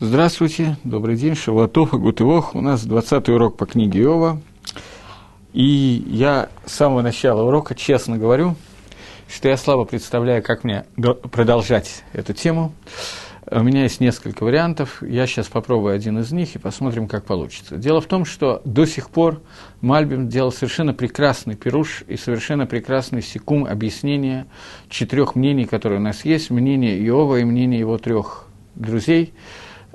Здравствуйте, добрый день, Шаватов и Гутывох. У нас 20 урок по книге Иова. И я с самого начала урока честно говорю, что я слабо представляю, как мне продолжать эту тему. У меня есть несколько вариантов, я сейчас попробую один из них и посмотрим, как получится. Дело в том, что до сих пор Мальбим делал совершенно прекрасный пируш и совершенно прекрасный секум объяснения четырех мнений, которые у нас есть, мнение Иова и мнение его трех друзей –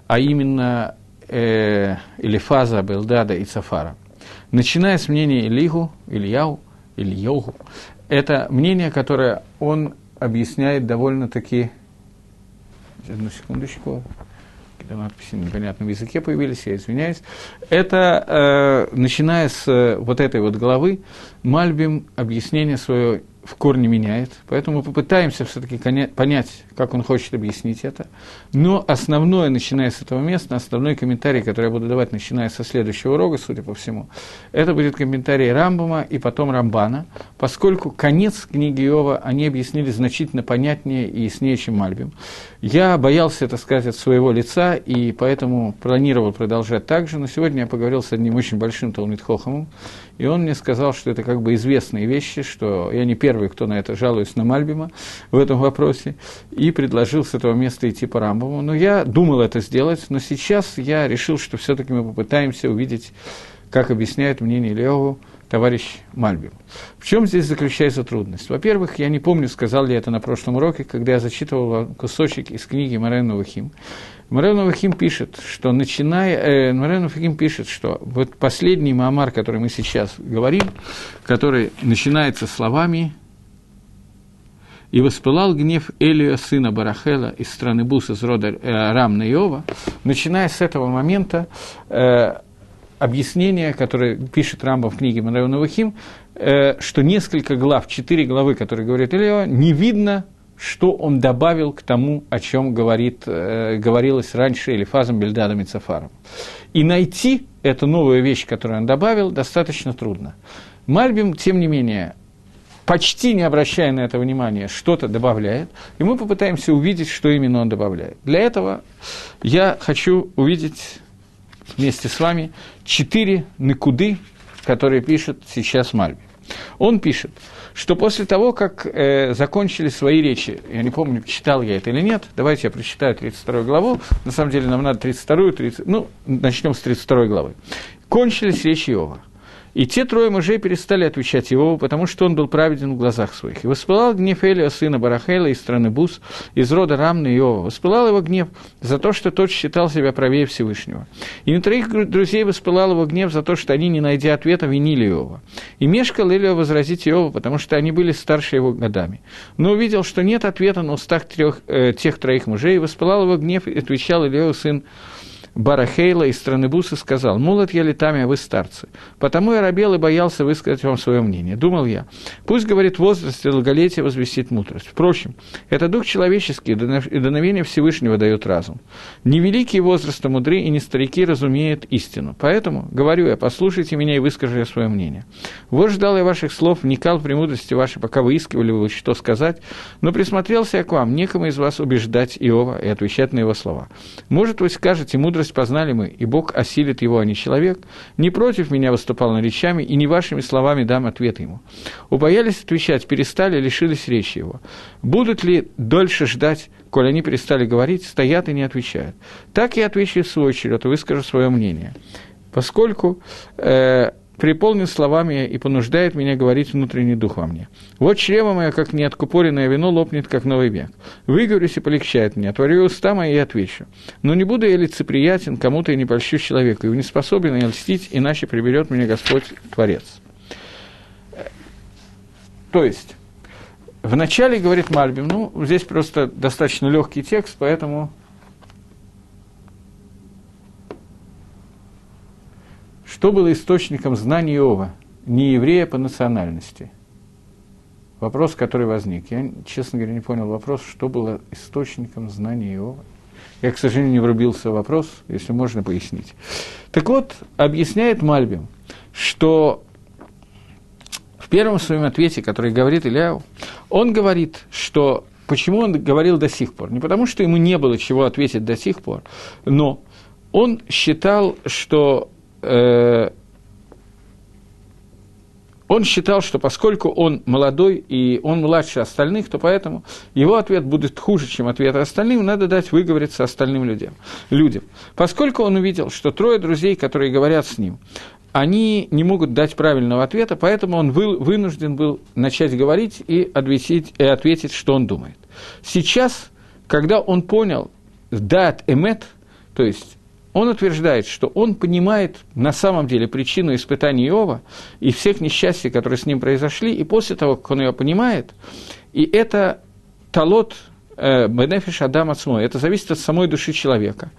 а именно э, Элифаза, Белдада и Цафара. Начиная с мнения Илигу, Ильяу, Ильёгу, это мнение, которое он объясняет довольно-таки... Одну секундочку. Какие-то надписи на непонятном языке появились, я извиняюсь. Это, э, начиная с э, вот этой вот главы, Мальбим объяснение свое в корне меняет, поэтому мы попытаемся все-таки понять, как он хочет объяснить это. Но основное, начиная с этого места, основной комментарий, который я буду давать, начиная со следующего урока, судя по всему, это будет комментарий Рамбама и потом Рамбана, поскольку конец книги Иова они объяснили значительно понятнее и яснее, чем Мальбим. Я боялся это сказать от своего лица, и поэтому планировал продолжать так же, но сегодня я поговорил с одним очень большим Талмитхохомом, и он мне сказал, что это как бы известные вещи, что я не первый, кто на это жалуюсь на Мальбима в этом вопросе, и предложил с этого места идти по Рамбову. Но я думал это сделать, но сейчас я решил, что все-таки мы попытаемся увидеть, как объясняет мнение Леову товарищ Мальбим. В чем здесь заключается трудность? Во-первых, я не помню, сказал ли это на прошлом уроке, когда я зачитывал кусочек из книги Марен Вахим. Марен Вахим пишет, что начиная... Э, Марен Вахим пишет, что вот последний Маамар, который мы сейчас говорим, который начинается словами «И воспылал гнев Элия, сына Барахела, из страны Бус, из рода э, Рамна Иова». Начиная с этого момента, э, объяснение, которое пишет Рамба в книге Мараона Вахим, э, что несколько глав, четыре главы, которые говорит Илья, не видно, что он добавил к тому, о чем говорит, э, говорилось раньше Элифазом, Бельдадом и Цафаром. И найти эту новую вещь, которую он добавил, достаточно трудно. Мальбим, тем не менее, почти не обращая на это внимания, что-то добавляет, и мы попытаемся увидеть, что именно он добавляет. Для этого я хочу увидеть вместе с вами четыре накуды, которые пишет сейчас Мальби. Он пишет, что после того, как э, закончили свои речи, я не помню, читал я это или нет, давайте я прочитаю 32 главу, на самом деле нам надо 32, 30, ну, начнем с 32 главы. Кончились речи Иова – и те трое мужей перестали отвечать Иову, потому что он был праведен в глазах своих. И воспылал гнев Элия, сына Барахела, из страны Бус, из рода Рамны Иова. Воспылал его гнев за то, что тот считал себя правее Всевышнего. И на троих друзей воспылал его гнев за то, что они, не найдя ответа, винили Иова. И мешкал Элия возразить Иову, потому что они были старше его годами. Но увидел, что нет ответа на устах трех, э, тех троих мужей, и воспылал его гнев, и отвечал Илио, сын Барахейла из страны Бусы сказал, «Молод я летами, а вы старцы. Потому я робел и боялся высказать вам свое мнение. Думал я, пусть, говорит, возраст и долголетие возвестит мудрость. Впрочем, это дух человеческий, и дуновение Всевышнего дает разум. Не великие возраста мудры, и не старики разумеют истину. Поэтому, говорю я, послушайте меня и выскажу я свое мнение. Вот ждал я ваших слов, вникал в премудрости ваши, пока выискивали вы, что сказать, но присмотрелся я к вам, некому из вас убеждать Иова и отвечать на его слова. Может, вы скажете, мудрость мудрость познали мы, и Бог осилит его, а не человек, не против меня выступал на речами, и не вашими словами дам ответ ему. Убоялись отвечать, перестали, лишились речи его. Будут ли дольше ждать, коль они перестали говорить, стоят и не отвечают? Так я отвечу в свой черед и выскажу свое мнение. Поскольку э, приполнен словами и понуждает меня говорить внутренний дух во мне. Вот чрево мое, как неоткупоренное вино, лопнет, как новый век. Выговорюсь и полегчает мне, отворю уста мои и отвечу. Но не буду я лицеприятен кому-то и не польщу человеку, и не способен я льстить, иначе приберет меня Господь Творец. То есть, вначале говорит Мальбим, ну, здесь просто достаточно легкий текст, поэтому Что было источником знаний Иова, не еврея по национальности? Вопрос, который возник. Я, честно говоря, не понял вопрос, что было источником знаний Иова. Я, к сожалению, не врубился в вопрос, если можно пояснить. Так вот, объясняет Мальбим, что в первом своем ответе, который говорит Ильяу, он говорит, что почему он говорил до сих пор? Не потому, что ему не было чего ответить до сих пор, но он считал, что он считал, что поскольку он молодой и он младше остальных, то поэтому его ответ будет хуже, чем ответ остальным, надо дать выговориться остальным людям. людям. Поскольку он увидел, что трое друзей, которые говорят с ним, они не могут дать правильного ответа, поэтому он был, вынужден был начать говорить и ответить, и ответить, что он думает. Сейчас, когда он понял дат эмет, то есть он утверждает, что он понимает на самом деле причину испытаний Иова и всех несчастий, которые с ним произошли, и после того, как он ее понимает, и это талот э, бенефиш Адам Ацмой, это зависит от самой души человека.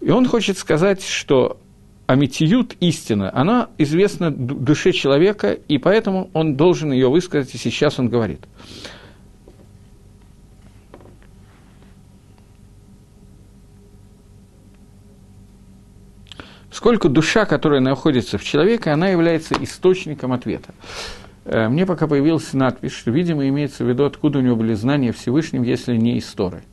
И он хочет сказать, что Аметиют, истина, она известна душе человека, и поэтому он должен ее высказать, и сейчас он говорит. Сколько душа, которая находится в человеке, она является источником ответа. Э, мне пока появилась надпись, что, видимо, имеется в виду, откуда у него были знания Всевышним, если не из Торы.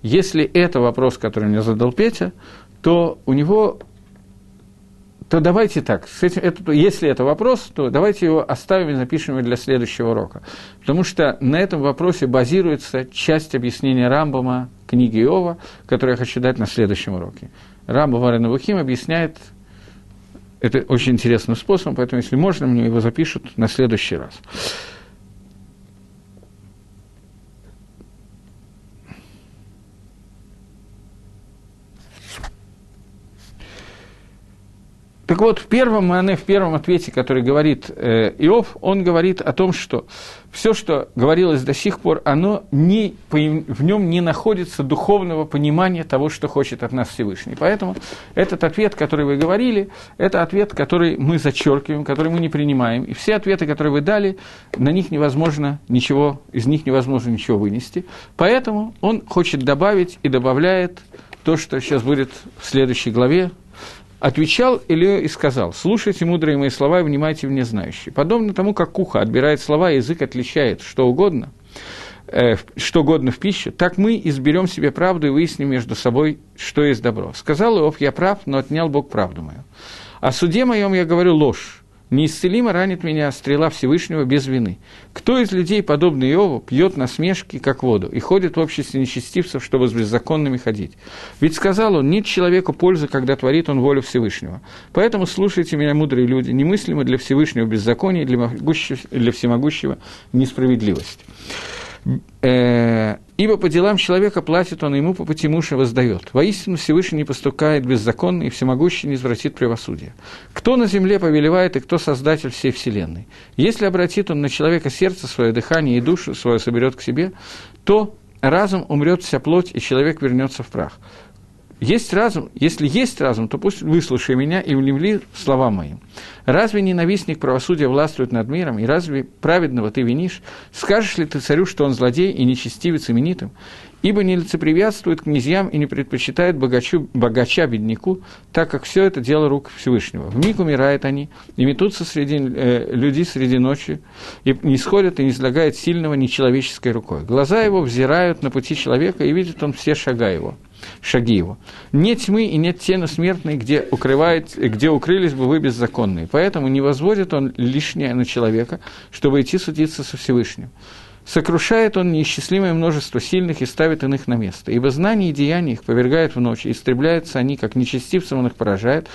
Если это вопрос, который мне задал Петя, то у него то давайте так, с этим, это, если это вопрос, то давайте его оставим и запишем его для следующего урока. Потому что на этом вопросе базируется часть объяснения Рамбама книги Иова, которую я хочу дать на следующем уроке. Рамбам Варенавухим объясняет это очень интересным способом, поэтому, если можно, мне его запишут на следующий раз. Так вот, в первом Мане, в первом ответе, который говорит э, Иов, он говорит о том, что все, что говорилось до сих пор, оно не, в нем не находится духовного понимания того, что хочет от нас Всевышний. Поэтому этот ответ, который вы говорили, это ответ, который мы зачеркиваем, который мы не принимаем. И все ответы, которые вы дали, на них невозможно ничего, из них невозможно ничего вынести. Поэтому он хочет добавить и добавляет то, что сейчас будет в следующей главе, Отвечал Илья и сказал, «Слушайте мудрые мои слова и внимайте в незнающие. Подобно тому, как ухо отбирает слова, язык отличает что угодно, э, что угодно в пищу, так мы изберем себе правду и выясним между собой, что есть добро. Сказал Иов, я прав, но отнял Бог правду мою. О суде моем я говорю ложь, Неисцелимо ранит меня стрела Всевышнего без вины. Кто из людей, подобный Иову, пьет насмешки, как воду, и ходит в обществе нечестивцев, чтобы с беззаконными ходить? Ведь сказал он, нет человеку пользы, когда творит он волю Всевышнего. Поэтому слушайте меня, мудрые люди, немыслимо для Всевышнего беззаконие, для, могущего, для всемогущего несправедливость. Э, Ибо по делам человека платит он, ему по пути мужа воздает. Воистину Всевышний не поступает беззаконно, и всемогущий не извратит правосудие. Кто на земле повелевает, и кто создатель всей вселенной? Если обратит он на человека сердце свое, дыхание и душу свою соберет к себе, то разом умрет вся плоть, и человек вернется в прах. Есть разум, если есть разум, то пусть выслушай меня и улемли слова мои. Разве ненавистник правосудия властвует над миром, и разве праведного ты винишь? Скажешь ли ты царю, что он злодей и нечестивец именитым? Ибо не лицеприятствует князьям и не предпочитает богачу, богача бедняку, так как все это дело рук Всевышнего. В миг умирают они, и метутся среди э, людей среди ночи, и не сходят и не излагают сильного нечеловеческой рукой. Глаза его взирают на пути человека, и видит он все шага его шаги его. Нет тьмы и нет тени смертной, где, укрывает, где укрылись бы вы беззаконные. Поэтому не возводит он лишнее на человека, чтобы идти судиться со Всевышним. Сокрушает он неисчислимое множество сильных и ставит иных на место. Ибо знания и деяния их повергает в ночь, и истребляются они, как нечестивцам он их поражает,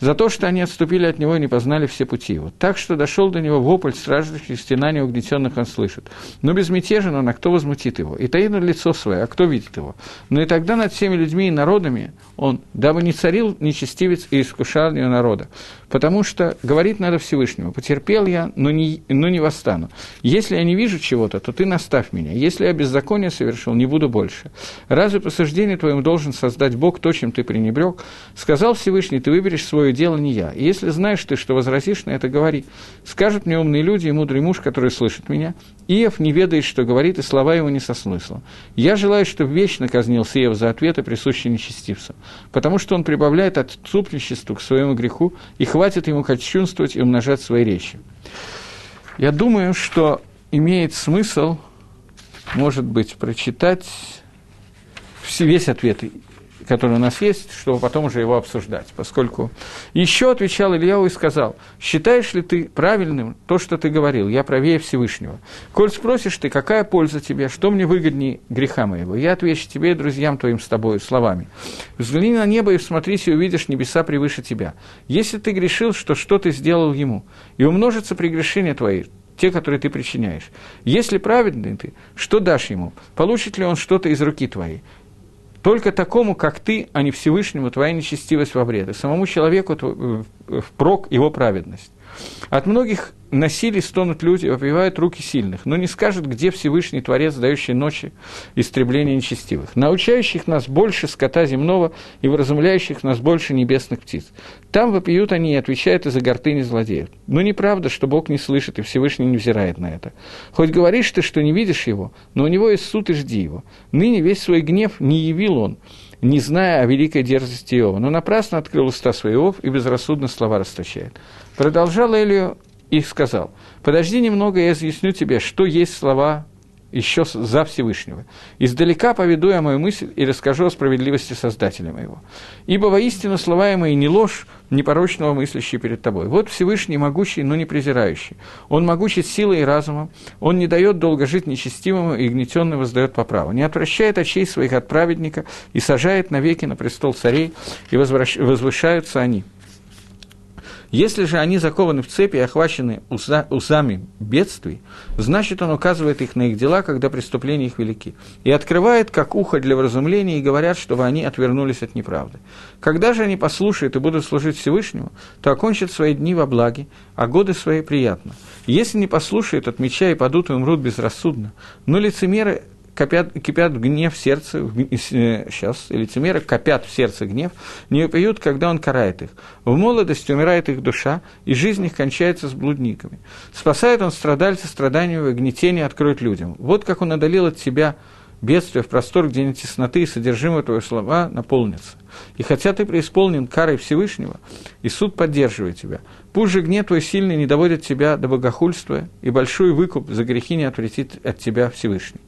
за то, что они отступили от него и не познали все пути его. Так что дошел до него вопль страждущих стенания угнетенных он слышит. Но безмятежен он, а кто возмутит его? И таит лицо свое, а кто видит его? Но и тогда над всеми людьми и народами он, дабы не царил нечестивец и искушал ее народа. Потому что говорит надо Всевышнему, потерпел я, но не, но не восстану. Если я не вижу чего-то, то ты наставь меня. Если я беззаконие совершил, не буду больше. Разве по твоему должен создать Бог то, чем ты пренебрег? Сказал Всевышний, ты выберешь свое дело, не я. И если знаешь ты, что возразишь на это, говори. Скажут мне умные люди и мудрый муж, который слышит меня. Иев не ведает, что говорит, и слова его не со смыслом. Я желаю, чтобы вечно казнился Иев за ответы, присущие нечестивцам, потому что он прибавляет отступничеству к своему греху, и хватит ему кощунствовать и умножать свои речи. Я думаю, что имеет смысл может быть, прочитать весь ответ который у нас есть, чтобы потом уже его обсуждать. Поскольку еще отвечал Ильяу и сказал, считаешь ли ты правильным то, что ты говорил, я правее Всевышнего. Коль спросишь ты, какая польза тебе, что мне выгоднее греха моего, я отвечу тебе и друзьям твоим с тобой словами. Взгляни на небо и всмотрись, и увидишь небеса превыше тебя. Если ты грешил, что что ты сделал ему, и умножится прегрешение твои, те, которые ты причиняешь. Если праведный ты, что дашь ему? Получит ли он что-то из руки твоей? Только такому, как ты, а не Всевышнему, твоя нечестивость во вред, и самому человеку э, впрок его праведность. От многих насилий стонут люди, вопивают руки сильных, но не скажут, где Всевышний Творец, дающий ночи истребления нечестивых, научающих нас больше скота земного и вразумляющих нас больше небесных птиц. Там вопиют они и отвечают из-за гордыни злодеев. Но неправда, что Бог не слышит и Всевышний не взирает на это. Хоть говоришь ты, что не видишь его, но у него есть суд и жди его. Ныне весь свой гнев не явил он, не зная о великой дерзости Иова, но напрасно открыл уста своего и безрассудно слова расточает. Продолжал Элию и сказал, подожди немного, я изъясню тебе, что есть слова еще за Всевышнего. Издалека поведу я мою мысль и расскажу о справедливости Создателя моего. Ибо воистину слова мои не ложь непорочного мыслящий перед тобой. Вот Всевышний могучий, но не презирающий. Он могучий силой и разумом, он не дает долго жить нечестивому и гнетенно воздает по праву, не отвращает очей своих от праведника и сажает навеки на престол царей, и возвращ... возвышаются они. Если же они закованы в цепи и охвачены уза, узами бедствий, значит, он указывает их на их дела, когда преступления их велики, и открывает как ухо для вразумления, и говорят, чтобы они отвернулись от неправды. Когда же они послушают и будут служить Всевышнему, то окончат свои дни во благе, а годы свои приятно. Если не послушают от меча и падут и умрут безрассудно, но лицемеры копят, кипят гнев в сердце, сейчас, э, лицемеры копят в сердце гнев, не пьют, когда он карает их. В молодости умирает их душа, и жизнь их кончается с блудниками. Спасает он страдальца страданиями и гнетения откроет людям. Вот как он одолел от себя бедствие в простор, где нет тесноты, и содержимое твоего слова наполнится. И хотя ты преисполнен карой Всевышнего, и суд поддерживает тебя, пусть же гнев твой сильный не доводит тебя до богохульства, и большой выкуп за грехи не отвратит от тебя Всевышний.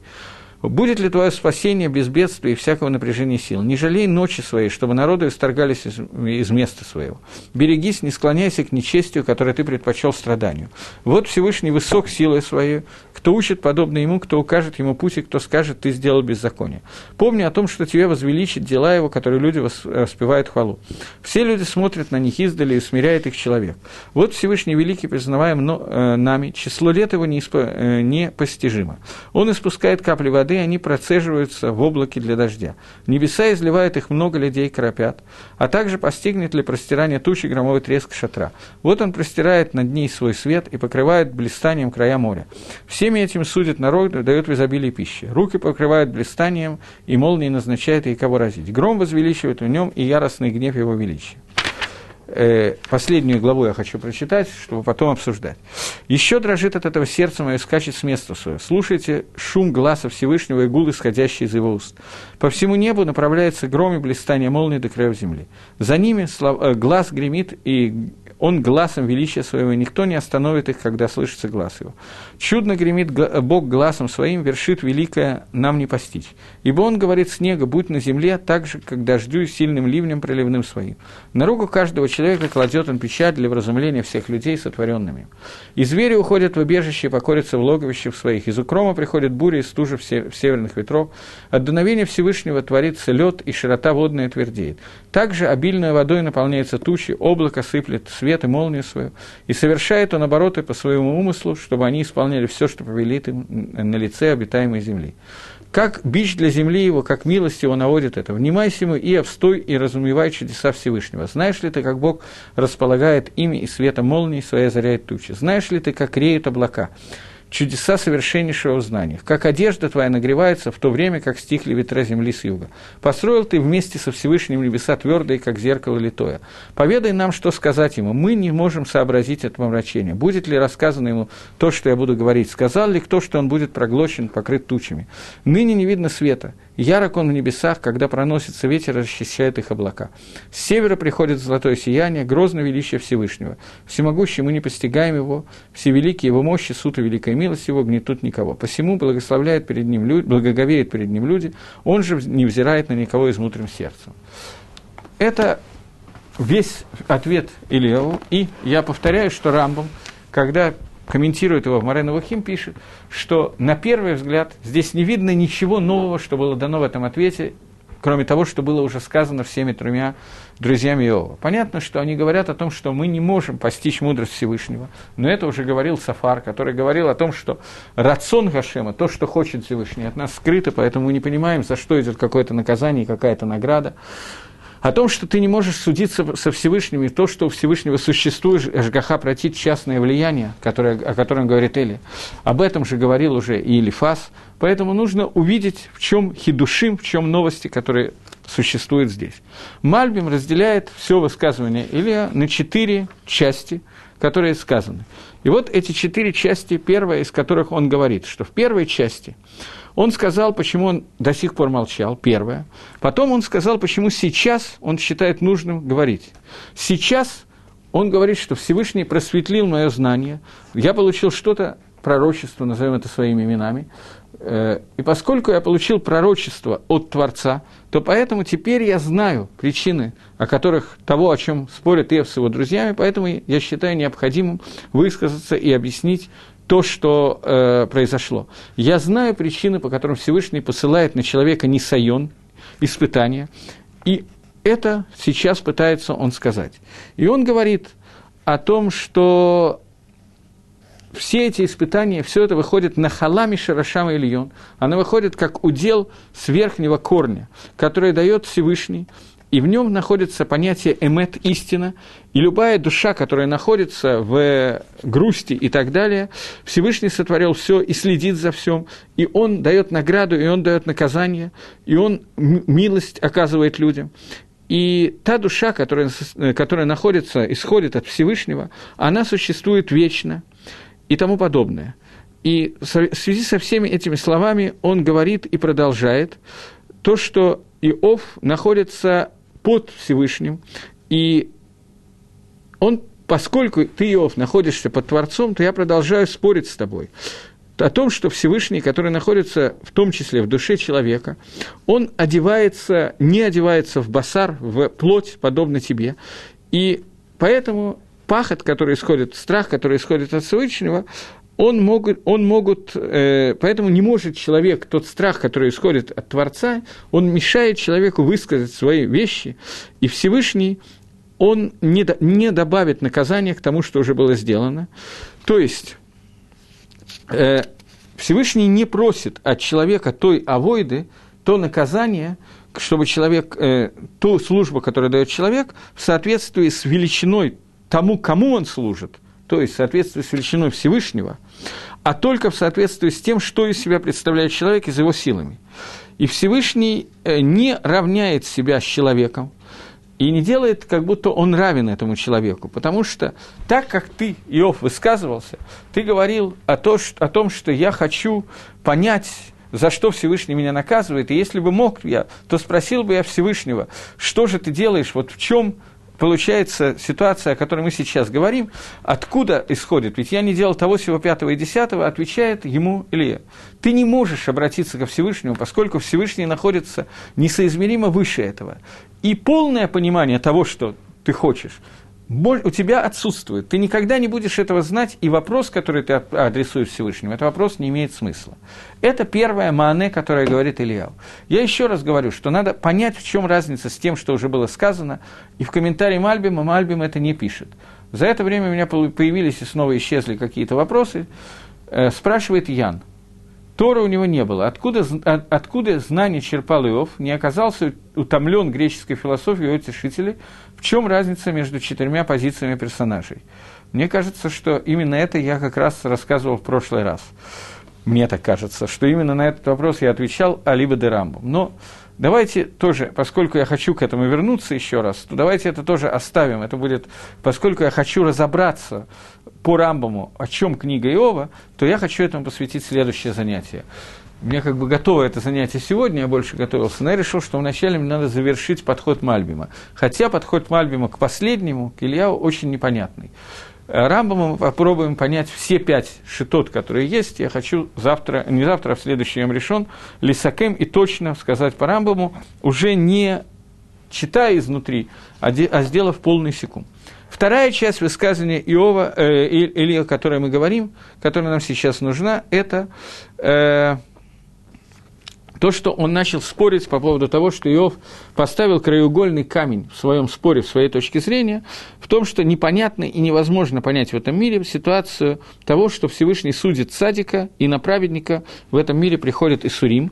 Будет ли твое спасение без бедствия и всякого напряжения сил? Не жалей ночи своей, чтобы народы исторгались из, из места своего. Берегись, не склоняйся к нечестию, которое ты предпочел страданию. Вот Всевышний высок силой своей, кто учит подобно ему, кто укажет ему путь, и кто скажет, ты сделал беззаконие. Помни о том, что тебе возвеличит дела его, которые люди воспевают хвалу. Все люди смотрят на них издали и смиряет их человек. Вот Всевышний Великий, признаваем э, нами, число лет его э, непостижимо. Он испускает капли воды, воды, они процеживаются в облаке для дождя. Небеса изливают их, много людей кропят. А также постигнет ли простирание тучи громовой треск шатра. Вот он простирает над ней свой свет и покрывает блистанием края моря. Всеми этим судит народ и дает в изобилии пищи. Руки покрывают блистанием, и молнии назначает и кого разить. Гром возвеличивает в нем и яростный гнев его величия последнюю главу я хочу прочитать, чтобы потом обсуждать. «Еще дрожит от этого сердце мое, скачет с места своего. Слушайте шум глаза Всевышнего и гул, исходящий из его уст. По всему небу направляется гром и блистание молнии до краев земли. За ними слав... Э, глаз гремит и он глазом величия своего, никто не остановит их, когда слышится глаз его. Чудно гремит Бог глазом своим, вершит великое нам не постичь. Ибо он говорит снега, будь на земле, так же, как дождю и сильным ливнем проливным своим. На руку каждого человека кладет он печать для вразумления всех людей, сотворенными. И звери уходят в убежище и покорятся в логовище своих. Из укрома приходит буря и стужа в северных ветров. От дуновения Всевышнего творится лед, и широта водная твердеет. Также обильной водой наполняется тучи, облако сыплет свет, свет и молнию свою, и совершает он обороты по своему умыслу, чтобы они исполняли все, что повелит им на лице обитаемой земли. Как бич для земли его, как милость его наводит это. Внимайся ему и обстой, и разумевай чудеса Всевышнего. Знаешь ли ты, как Бог располагает ими и светом молнии своей озаряет тучи? Знаешь ли ты, как реют облака? Чудеса совершеннейшего знания, как одежда твоя нагревается в то время, как стихли ветра земли с юга. Построил ты вместе со Всевышним небеса твердые, как зеркало литое. Поведай нам, что сказать ему. Мы не можем сообразить это помрачение. Будет ли рассказано ему то, что я буду говорить? Сказал ли кто, что он будет проглочен, покрыт тучами? Ныне не видно света. Ярок он в небесах, когда проносится ветер, расчищает их облака. С севера приходит золотое сияние, грозное величие Всевышнего. Всемогущий мы не постигаем его, всевеликий его мощи, суд и великое милость его гнетут никого. Посему благословляет перед ним люди, благоговеет перед ним люди, он же не взирает на никого измутрым сердцем. Это весь ответ Ильеву, и я повторяю, что Рамбом, когда комментирует его в Мореновахим, пишет, что на первый взгляд здесь не видно ничего нового, что было дано в этом ответе, кроме того, что было уже сказано всеми тремя друзьями Иова. Понятно, что они говорят о том, что мы не можем постичь мудрость Всевышнего, но это уже говорил Сафар, который говорил о том, что рацион Гашема, то, что хочет Всевышний, от нас скрыто, поэтому мы не понимаем, за что идет какое-то наказание и какая-то награда о том, что ты не можешь судиться со Всевышним, и то, что у Всевышнего существует, ЖГХ протит частное влияние, которое, о котором говорит Эли. Об этом же говорил уже и Илифас. Поэтому нужно увидеть, в чем хидушим, в чем новости, которые существуют здесь. Мальбим разделяет все высказывание Илия на четыре части, которые сказаны. И вот эти четыре части, первая из которых он говорит, что в первой части – он сказал, почему он до сих пор молчал, первое. Потом он сказал, почему сейчас он считает нужным говорить. Сейчас он говорит, что Всевышний просветлил мое знание, я получил что-то, пророчество, назовем это своими именами, э, и поскольку я получил пророчество от Творца, то поэтому теперь я знаю причины, о которых того, о чем спорят Ев с его друзьями, поэтому я считаю необходимым высказаться и объяснить то, что э, произошло. Я знаю причины, по которым Всевышний посылает на человека несайон, испытания, и это сейчас пытается он сказать. И он говорит о том, что все эти испытания, все это выходит на халами Шарашама Ильон. Оно выходит как удел с верхнего корня, который дает Всевышний, и в нем находится понятие эмет – истина, и любая душа, которая находится в грусти и так далее, Всевышний сотворил все и следит за всем, и он дает награду, и он дает наказание, и он милость оказывает людям. И та душа, которая, которая находится, исходит от Всевышнего, она существует вечно и тому подобное. И в связи со всеми этими словами он говорит и продолжает то, что Иов находится под Всевышним, и он, поскольку ты, Иов, находишься под Творцом, то я продолжаю спорить с тобой о том, что Всевышний, который находится в том числе в душе человека, он одевается, не одевается в басар, в плоть, подобно тебе. И поэтому пахот, который исходит, страх, который исходит от Всевышнего, он, могут, он могут, э, поэтому не может человек, тот страх, который исходит от Творца, он мешает человеку высказать свои вещи, и Всевышний, он не, не добавит наказания к тому, что уже было сделано. То есть, э, Всевышний не просит от человека той авойды, то наказание, чтобы человек, э, ту службу, которую дает человек, в соответствии с величиной тому, кому он служит – то есть в соответствии с величиной Всевышнего, а только в соответствии с тем, что из себя представляет человек и с его силами. И Всевышний э, не равняет себя с человеком, и не делает, как будто он равен этому человеку. Потому что так как ты, Иов, высказывался, ты говорил о, то, о том, что я хочу понять, за что Всевышний меня наказывает, и если бы мог я, то спросил бы я Всевышнего, что же ты делаешь, вот в чем получается ситуация, о которой мы сейчас говорим, откуда исходит? Ведь я не делал того, всего пятого и десятого, отвечает ему Илья. Ты не можешь обратиться ко Всевышнему, поскольку Всевышний находится несоизмеримо выше этого. И полное понимание того, что ты хочешь, у тебя отсутствует. Ты никогда не будешь этого знать, и вопрос, который ты адресуешь Всевышнему, этот вопрос не имеет смысла. Это первое маане, которое говорит Ильяу. Я еще раз говорю, что надо понять, в чем разница с тем, что уже было сказано, и в комментарии Мальбима Мальбим это не пишет. За это время у меня появились и снова исчезли какие-то вопросы. Э, спрашивает Ян. Тора у него не было. Откуда, откуда знание черпал Иов, не оказался утомлен греческой философией его тешителей, в чем разница между четырьмя позициями персонажей? Мне кажется, что именно это я как раз рассказывал в прошлый раз. Мне так кажется, что именно на этот вопрос я отвечал Алиба де Рамбу. Но давайте тоже, поскольку я хочу к этому вернуться еще раз, то давайте это тоже оставим. Это будет, поскольку я хочу разобраться по Рамбаму, о чем книга Иова, то я хочу этому посвятить следующее занятие. Мне как бы готово это занятие сегодня, я больше готовился, но я решил, что вначале мне надо завершить подход Мальбима. Хотя подход Мальбима к последнему, к Ильяу, очень непонятный. Рамбама мы попробуем понять все пять шитот, которые есть. Я хочу завтра, не завтра, а в следующий день решен, Лисакем и точно сказать по Рамбаму, уже не читая изнутри, а, де, а сделав полный секунд. Вторая часть высказывания Иова, э, или о которой мы говорим, которая нам сейчас нужна, это э, то, что он начал спорить по поводу того, что Иов поставил краеугольный камень в своем споре, в своей точке зрения, в том, что непонятно и невозможно понять в этом мире ситуацию того, что Всевышний судит садика, и на праведника в этом мире приходит Исурим,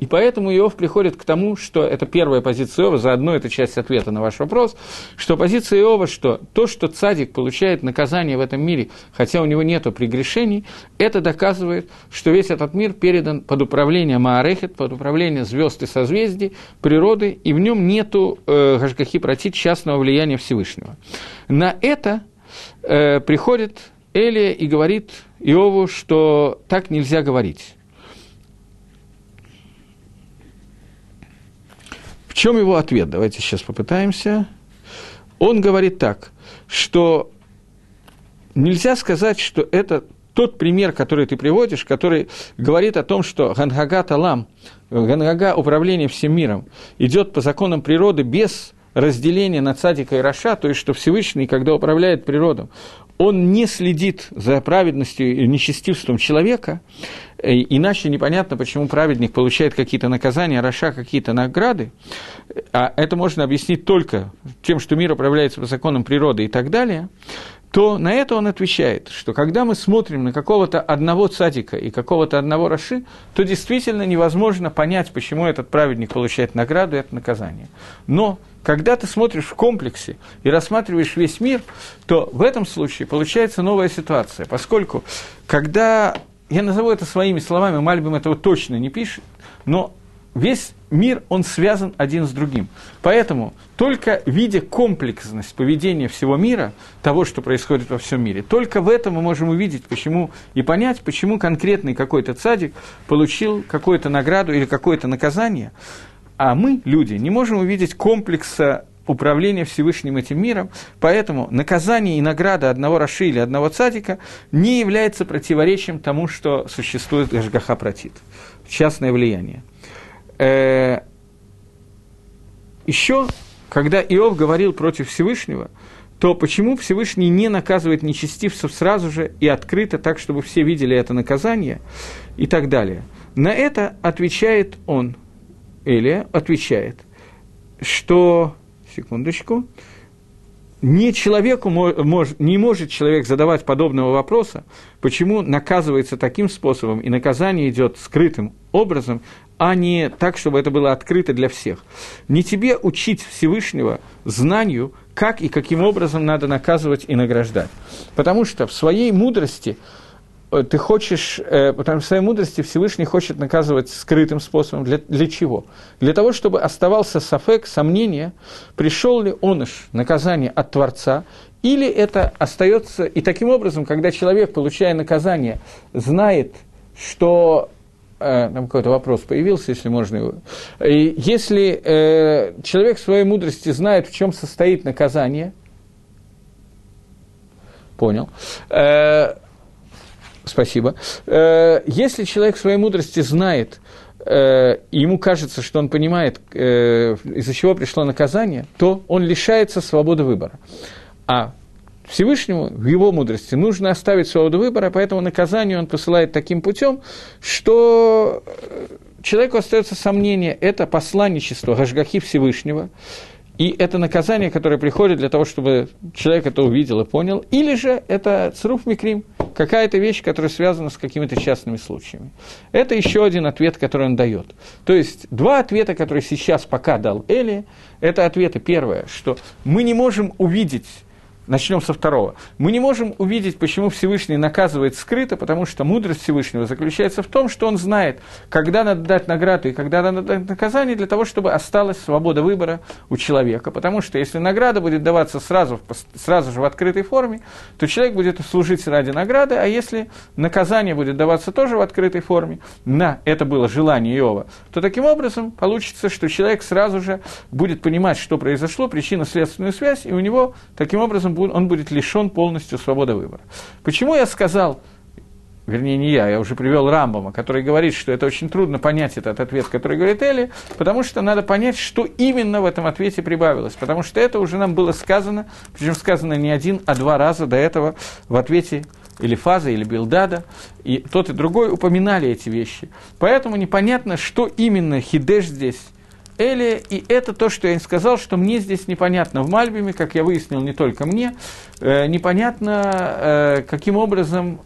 и поэтому Иов приходит к тому, что это первая позиция Иова, заодно это часть ответа на ваш вопрос, что позиция Иова, что то, что цадик получает наказание в этом мире, хотя у него нет прегрешений, это доказывает, что весь этот мир передан под управление Маарехет, под управление звезд и созвездий, природы, и в нем нету э, Гашгахи частного влияния Всевышнего. На это э, приходит Элия и говорит Иову, что так нельзя говорить чем его ответ? Давайте сейчас попытаемся. Он говорит так, что нельзя сказать, что это тот пример, который ты приводишь, который говорит о том, что Гангага Талам, Гангага управление всем миром, идет по законам природы без разделения на цадика и раша, то есть что Всевышний, когда управляет природой, он не следит за праведностью и нечестивством человека, иначе непонятно, почему праведник получает какие-то наказания, Раша какие-то награды. А это можно объяснить только тем, что мир управляется по законам природы и так далее то на это он отвечает, что когда мы смотрим на какого-то одного цадика и какого-то одного Раши, то действительно невозможно понять, почему этот праведник получает награду и это наказание. Но когда ты смотришь в комплексе и рассматриваешь весь мир, то в этом случае получается новая ситуация, поскольку когда я назову это своими словами, Мальбим этого точно не пишет, но весь мир, он связан один с другим. Поэтому только видя комплексность поведения всего мира, того, что происходит во всем мире, только в этом мы можем увидеть, почему и понять, почему конкретный какой-то цадик получил какую-то награду или какое-то наказание, а мы, люди, не можем увидеть комплекса управления Всевышним этим миром, поэтому наказание и награда одного Раши или одного цадика не является противоречием тому, что существует Гашгаха Протит, частное влияние. Э, еще, когда Иов говорил против Всевышнего, то почему Всевышний не наказывает нечестивцев сразу же и открыто, так, чтобы все видели это наказание и так далее. На это отвечает он, Элия отвечает, что секундочку. Не человеку мож, не может человек задавать подобного вопроса, почему наказывается таким способом, и наказание идет скрытым образом, а не так, чтобы это было открыто для всех. Не тебе учить Всевышнего знанию, как и каким образом надо наказывать и награждать. Потому что в своей мудрости – ты хочешь, э, потому что в своей мудрости Всевышний хочет наказывать скрытым способом. Для, для чего? Для того, чтобы оставался сафек, сомнение, пришел ли оныш, наказание от Творца, или это остается, и таким образом, когда человек, получая наказание, знает, что э, там какой-то вопрос появился, если можно его. И если э, человек в своей мудрости знает, в чем состоит наказание, понял, э, Спасибо. Э, если человек в своей мудрости знает, э, ему кажется, что он понимает, э, из-за чего пришло наказание, то он лишается свободы выбора. А Всевышнему в его мудрости нужно оставить свободу выбора, поэтому наказание он посылает таким путем, что человеку остается сомнение, это посланничество Гашгахи Всевышнего, и это наказание, которое приходит для того, чтобы человек это увидел и понял, или же это цруф микрим, какая-то вещь, которая связана с какими-то частными случаями. Это еще один ответ, который он дает. То есть два ответа, которые сейчас пока дал Эли, это ответы. Первое, что мы не можем увидеть Начнем со второго. Мы не можем увидеть, почему Всевышний наказывает скрыто, потому что мудрость Всевышнего заключается в том, что он знает, когда надо дать награду и когда надо дать наказание, для того, чтобы осталась свобода выбора у человека. Потому что если награда будет даваться сразу, сразу же в открытой форме, то человек будет служить ради награды, а если наказание будет даваться тоже в открытой форме, на это было желание Иова, то таким образом получится, что человек сразу же будет понимать, что произошло, причинно-следственную связь, и у него таким образом он будет лишен полностью свободы выбора. Почему я сказал, вернее, не я, я уже привел Рамбама, который говорит, что это очень трудно понять этот ответ, который говорит Эли, потому что надо понять, что именно в этом ответе прибавилось, потому что это уже нам было сказано, причем сказано не один, а два раза до этого в ответе или Фаза, или Билдада, и тот и другой упоминали эти вещи. Поэтому непонятно, что именно Хидеш здесь Эли, и это то, что я им сказал, что мне здесь непонятно в Мальбиме, как я выяснил, не только мне, э, непонятно, э, каким образом,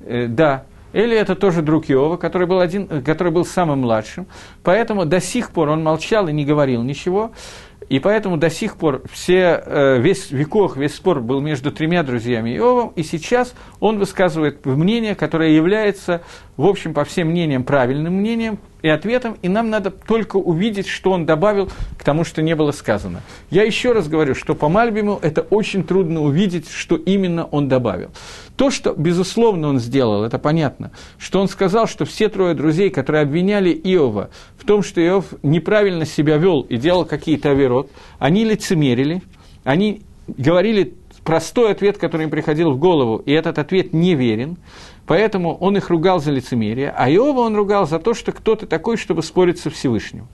э, да, Эли это тоже друг Иова, который был, один, который был самым младшим, поэтому до сих пор он молчал и не говорил ничего. И поэтому до сих пор все, э, весь веков, весь спор был между тремя друзьями Иовом, и сейчас он высказывает мнение, которое является, в общем, по всем мнениям, правильным мнением и ответом, и нам надо только увидеть, что он добавил к тому, что не было сказано. Я еще раз говорю, что по Мальбиму это очень трудно увидеть, что именно он добавил. То, что, безусловно, он сделал, это понятно, что он сказал, что все трое друзей, которые обвиняли Иова в том, что Иов неправильно себя вел и делал какие-то оверот, они лицемерили, они говорили простой ответ, который им приходил в голову, и этот ответ неверен, поэтому он их ругал за лицемерие, а Иова он ругал за то, что кто-то такой, чтобы спорить со Всевышним.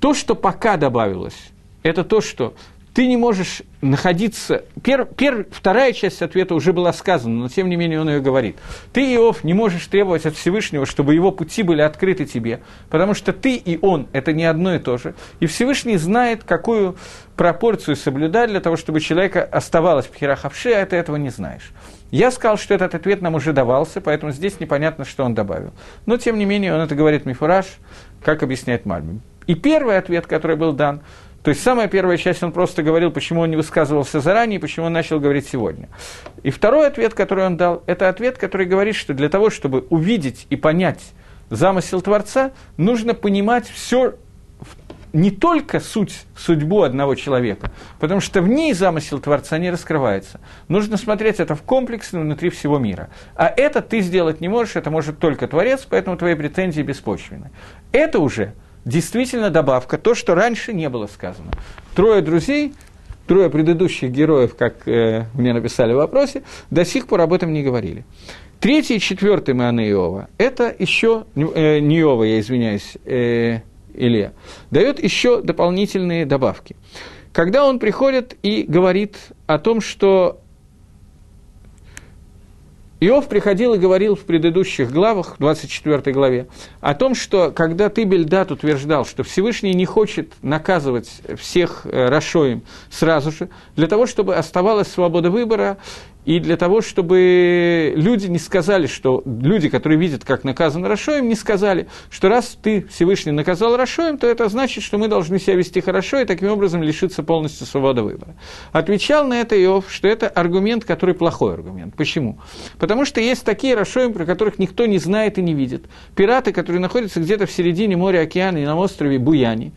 То, что пока добавилось, это то, что ты не можешь находиться... Пер, пер, вторая часть ответа уже была сказана, но тем не менее он ее говорит. Ты, Иов, не можешь требовать от Всевышнего, чтобы его пути были открыты тебе, потому что ты и он – это не одно и то же. И Всевышний знает, какую пропорцию соблюдать для того, чтобы человека оставалось в херахавши, а ты этого не знаешь. Я сказал, что этот ответ нам уже давался, поэтому здесь непонятно, что он добавил. Но, тем не менее, он это говорит Мифураж, как объясняет Мальбим. И первый ответ, который был дан – то есть самая первая часть он просто говорил, почему он не высказывался заранее, почему он начал говорить сегодня. И второй ответ, который он дал, это ответ, который говорит, что для того, чтобы увидеть и понять замысел Творца, нужно понимать все не только суть, судьбу одного человека, потому что в ней замысел Творца не раскрывается. Нужно смотреть это в комплексе внутри всего мира. А это ты сделать не можешь, это может только Творец, поэтому твои претензии беспочвены. Это уже – действительно добавка, то, что раньше не было сказано. Трое друзей, трое предыдущих героев, как э, мне написали в вопросе, до сих пор об этом не говорили. Третий и четвертый Маны Иова, это еще, э, не Иова, я извиняюсь, э, Илья, дает еще дополнительные добавки. Когда он приходит и говорит о том, что Иов приходил и говорил в предыдущих главах, в 24 главе, о том, что когда ты, Бельдат, утверждал, что Всевышний не хочет наказывать всех э, Рашоим сразу же, для того, чтобы оставалась свобода выбора, и для того, чтобы люди не сказали, что люди, которые видят, как наказан Рашоем, не сказали, что раз ты Всевышний наказал Рашоем, то это значит, что мы должны себя вести хорошо и таким образом лишиться полностью свободы выбора. Отвечал на это Иов, что это аргумент, который плохой аргумент. Почему? Потому что есть такие Рашоем, про которых никто не знает и не видит. Пираты, которые находятся где-то в середине моря, океана и на острове Буяни.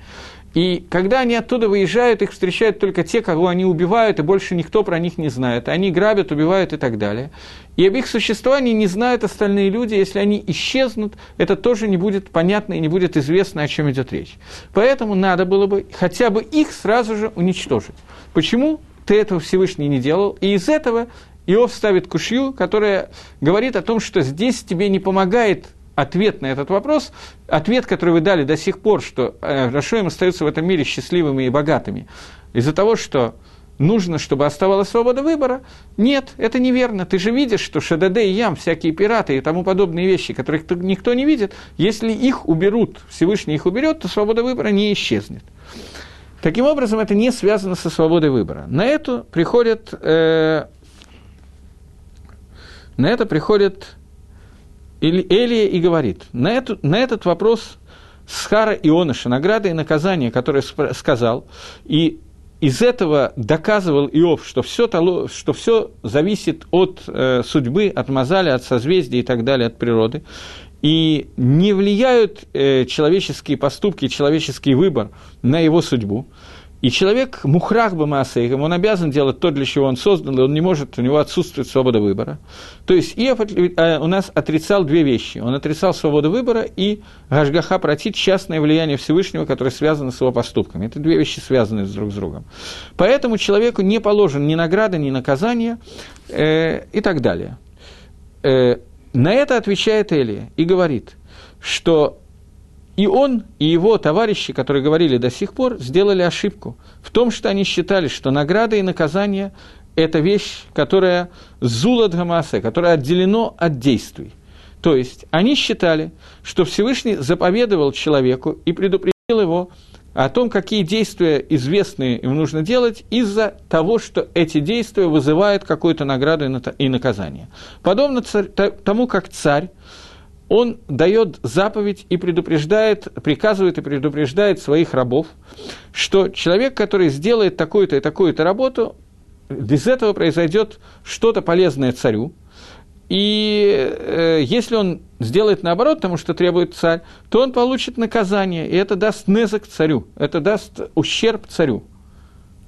И когда они оттуда выезжают, их встречают только те, кого они убивают, и больше никто про них не знает. Они грабят, убивают и так далее. И об их существовании не знают остальные люди. Если они исчезнут, это тоже не будет понятно и не будет известно, о чем идет речь. Поэтому надо было бы хотя бы их сразу же уничтожить. Почему ты этого Всевышний не делал? И из этого Иов ставит кушью, которая говорит о том, что здесь тебе не помогает ответ на этот вопрос, ответ, который вы дали до сих пор, что э, Рашоим остаются в этом мире счастливыми и богатыми, из-за того, что нужно, чтобы оставалась свобода выбора. Нет, это неверно. Ты же видишь, что ШДД и Ям, всякие пираты и тому подобные вещи, которых никто не видит, если их уберут, Всевышний их уберет, то свобода выбора не исчезнет. Таким образом, это не связано со свободой выбора. На это приходят, э, на это приходят Элия и говорит, на, эту, на этот вопрос Схара Ионыша, награда и наказание, которое сказал, и из этого доказывал Иов, что все, что все зависит от э, судьбы, от мозаля, от созвездия и так далее, от природы, и не влияют э, человеческие поступки, человеческий выбор на его судьбу, И человек мухрах бы маасейгом, он обязан делать то, для чего он создан, и он не может, у него отсутствует свобода выбора. То есть Иов э, у нас отрицал две вещи. Он отрицал свободу выбора и Гашгаха протит частное влияние Всевышнего, которое связано с его поступками. Это две вещи, связанные друг с другом. Поэтому человеку не положен ни награда, ни наказание э, и так далее. Э, на это отвечает Элия и говорит, что и он, и его товарищи, которые говорили до сих пор, сделали ошибку в том, что они считали, что награда и наказание – это вещь, которая зула дгамасе, которая отделено от действий. То есть они считали, что Всевышний заповедовал человеку и предупредил его о том, какие действия известные им нужно делать из-за того, что эти действия вызывают какую-то награду и наказание. Подобно тому, как царь он дает заповедь и предупреждает, приказывает и предупреждает своих рабов, что человек, который сделает такую-то и такую-то работу, без этого произойдет что-то полезное царю, и э, если он сделает наоборот тому, что требует царь, то он получит наказание, и это даст незак царю, это даст ущерб царю.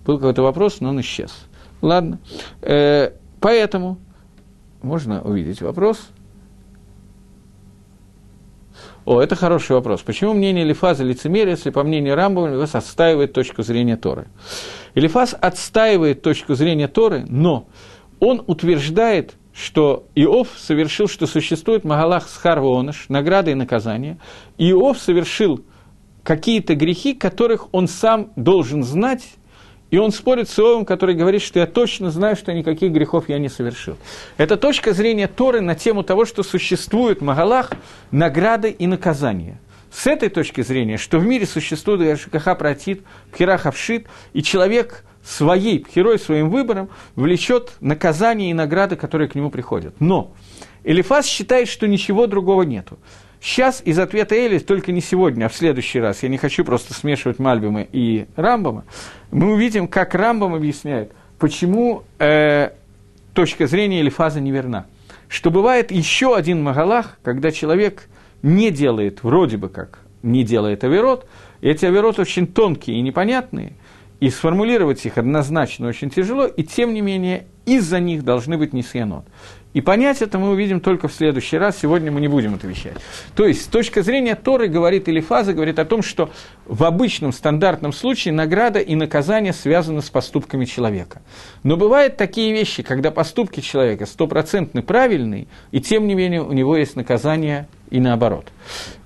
Был какой-то вопрос, но он исчез. Ладно. Э, поэтому можно увидеть вопрос – о, это хороший вопрос. Почему мнение Элифаза лицемерие, если по мнению Рамбова Элифаз отстаивает точку зрения Торы? Элифаз отстаивает точку зрения Торы, но он утверждает, что Иов совершил, что существует Магалах Схарвоныш, награда и наказание. Иов совершил какие-то грехи, которых он сам должен знать, и он спорит с Иовом, который говорит, что я точно знаю, что никаких грехов я не совершил. Это точка зрения Торы на тему того, что существует Магалах, награды и наказания. С этой точки зрения, что в мире существует Шикаха Пратит, Пхирах Авшит, и человек своей пхерой, своим выбором влечет наказание и награды, которые к нему приходят. Но Элифас считает, что ничего другого нету. Сейчас из ответа Эли, только не сегодня, а в следующий раз, я не хочу просто смешивать Мальбима и Рамбама, мы увидим, как Рамбам объясняет, почему э, точка зрения Элифаза неверна. Что бывает еще один Магалах, когда человек не делает, вроде бы как, не делает аверот, и эти аверот очень тонкие и непонятные, и сформулировать их однозначно очень тяжело, и тем не менее из-за них должны быть несъянот. И понять это мы увидим только в следующий раз, сегодня мы не будем это вещать. То есть, с точки зрения Торы, говорит Элифаза, говорит о том, что в обычном стандартном случае награда и наказание связаны с поступками человека. Но бывают такие вещи, когда поступки человека стопроцентно правильные, и тем не менее у него есть наказание и наоборот.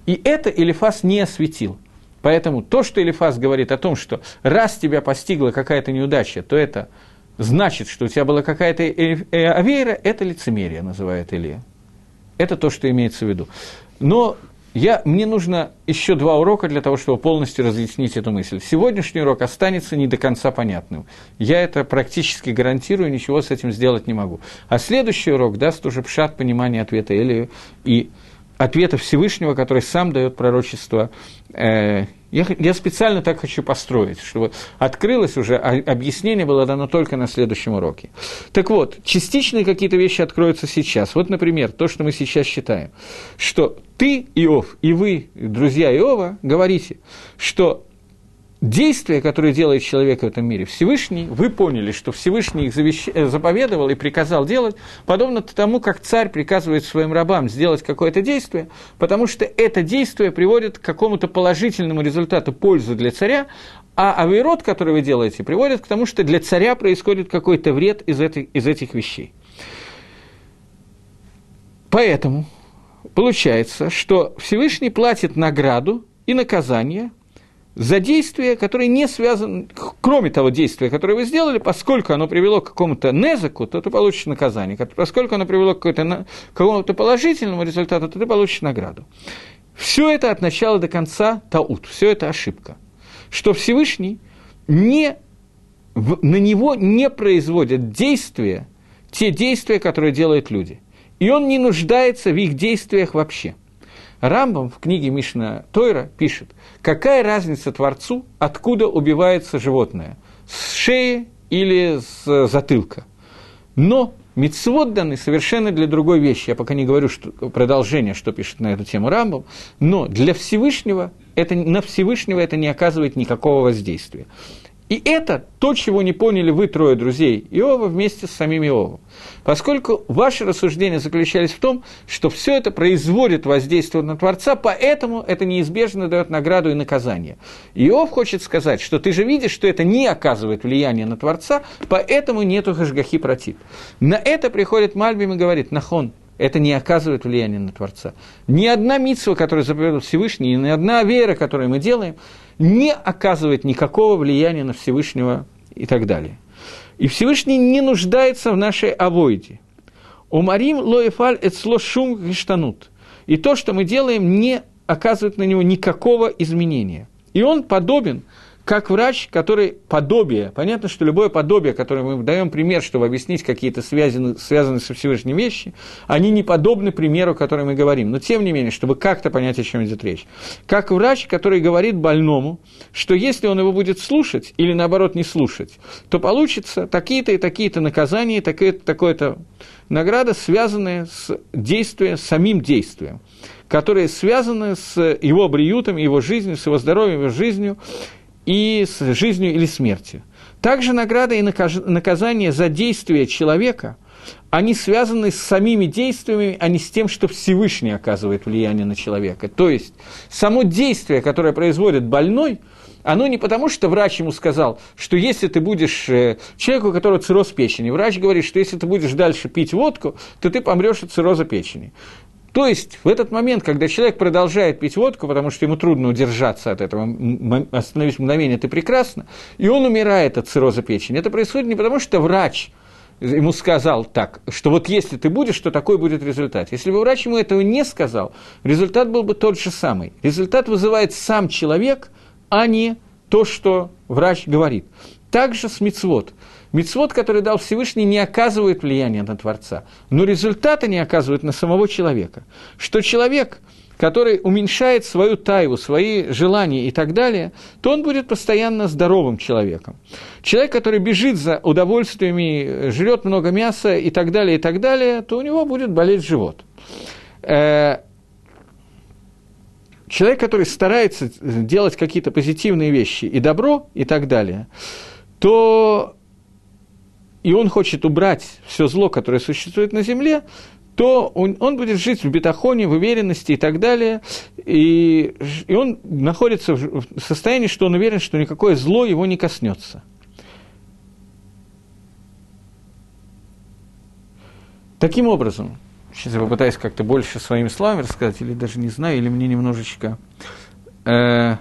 И это Элифаз не осветил. Поэтому то, что Элифаз говорит о том, что раз тебя постигла какая-то неудача, то это значит, что у тебя была какая-то э, э, авейра, это лицемерие, называет Илья. Это то, что имеется в виду. Но я, мне нужно еще два урока для того, чтобы полностью разъяснить эту мысль. Сегодняшний урок останется не до конца понятным. Я это практически гарантирую, ничего с этим сделать не могу. А следующий урок даст уже пшат понимания ответа Элию и ответа Всевышнего, который сам дает пророчество э, я, я специально так хочу построить, чтобы открылось уже, а объяснение было дано только на следующем уроке. Так вот, частичные какие-то вещи откроются сейчас. Вот, например, то, что мы сейчас считаем, что ты, Иов, и вы, друзья Иова, говорите, что действия, которые делает человек в этом мире, Всевышний, вы поняли, что Всевышний их завещ... Э, заповедовал и приказал делать, подобно тому, как царь приказывает своим рабам сделать какое-то действие, потому что это действие приводит к какому-то положительному результату, пользу для царя, а авейрот, который вы делаете, приводит к тому, что для царя происходит какой-то вред из, этих, из этих вещей. Поэтому получается, что Всевышний платит награду и наказание – за действие, которое не связано, кроме того действия, которое вы сделали, поскольку оно привело к какому-то незаку, то ты получишь наказание. Поскольку оно привело к какому-то положительному результату, то ты получишь награду. Все это от начала до конца таут, все это ошибка. Что Всевышний не, на него не производят действия, те действия, которые делают люди. И он не нуждается в их действиях вообще – Рамбам в книге Мишна Тойра пишет, какая разница Творцу, откуда убивается животное, с шеи или с затылка. Но Мицвод даны совершенно для другой вещи. Я пока не говорю что, продолжение, что пишет на эту тему Рамбам, но для Всевышнего это, на Всевышнего это не оказывает никакого воздействия. И это то, чего не поняли вы, трое друзей Иова, вместе с самим Иовом. Поскольку ваши рассуждения заключались в том, что все это производит воздействие на Творца, поэтому это неизбежно дает награду и наказание. Иов хочет сказать, что ты же видишь, что это не оказывает влияния на Творца, поэтому нету хашгахи против. На это приходит Мальбим и говорит, Нахон, это не оказывает влияния на Творца. Ни одна митсва, которую заповедал Всевышний, ни одна вера, которую мы делаем – не оказывает никакого влияния на Всевышнего и так далее. И Всевышний не нуждается в нашей авойде. Умарим лоефаль эцло шум гештанут. И то, что мы делаем, не оказывает на него никакого изменения. И он подобен как врач, который подобие, понятно, что любое подобие, которое мы даем пример, чтобы объяснить какие-то связи, связанные со Всевышним вещи, они не подобны примеру, который мы говорим. Но тем не менее, чтобы как-то понять, о чем идет речь. Как врач, который говорит больному, что если он его будет слушать или наоборот не слушать, то получится такие-то и такие-то наказания, такое-то, такое-то награда, связанные с действием, самим действием которые связаны с его бриютом, его жизнью, с его здоровьем, его жизнью, и с жизнью или смертью. Также награда и наказание за действия человека, они связаны с самими действиями, а не с тем, что Всевышний оказывает влияние на человека. То есть, само действие, которое производит больной, оно не потому, что врач ему сказал, что если ты будешь э, человеку, у которого цирроз печени, врач говорит, что если ты будешь дальше пить водку, то ты помрешь от цирроза печени. То есть в этот момент, когда человек продолжает пить водку, потому что ему трудно удержаться от этого, остановись мгновение, ты прекрасно, и он умирает от цирроза печени, это происходит не потому, что врач ему сказал так, что вот если ты будешь, то такой будет результат. Если бы врач ему этого не сказал, результат был бы тот же самый. Результат вызывает сам человек, а не то, что врач говорит. Также с мицвод. Мицвод, который дал Всевышний, не оказывает влияния на Творца, но результаты не оказывают на самого человека. Что человек, который уменьшает свою тайву, свои желания и так далее, то он будет постоянно здоровым человеком. Человек, который бежит за удовольствиями, жрет много мяса и так далее, и так далее, то у него будет болеть живот. Э, человек, который старается делать какие-то позитивные вещи и добро и так далее, то и он хочет убрать все зло, которое существует на земле, то он, он будет жить в бетахоне, в уверенности и так далее, и, и он находится в состоянии, что он уверен, что никакое зло его не коснется. Таким образом, сейчас я попытаюсь как-то больше своими словами рассказать, или даже не знаю, или мне немножечко... Э,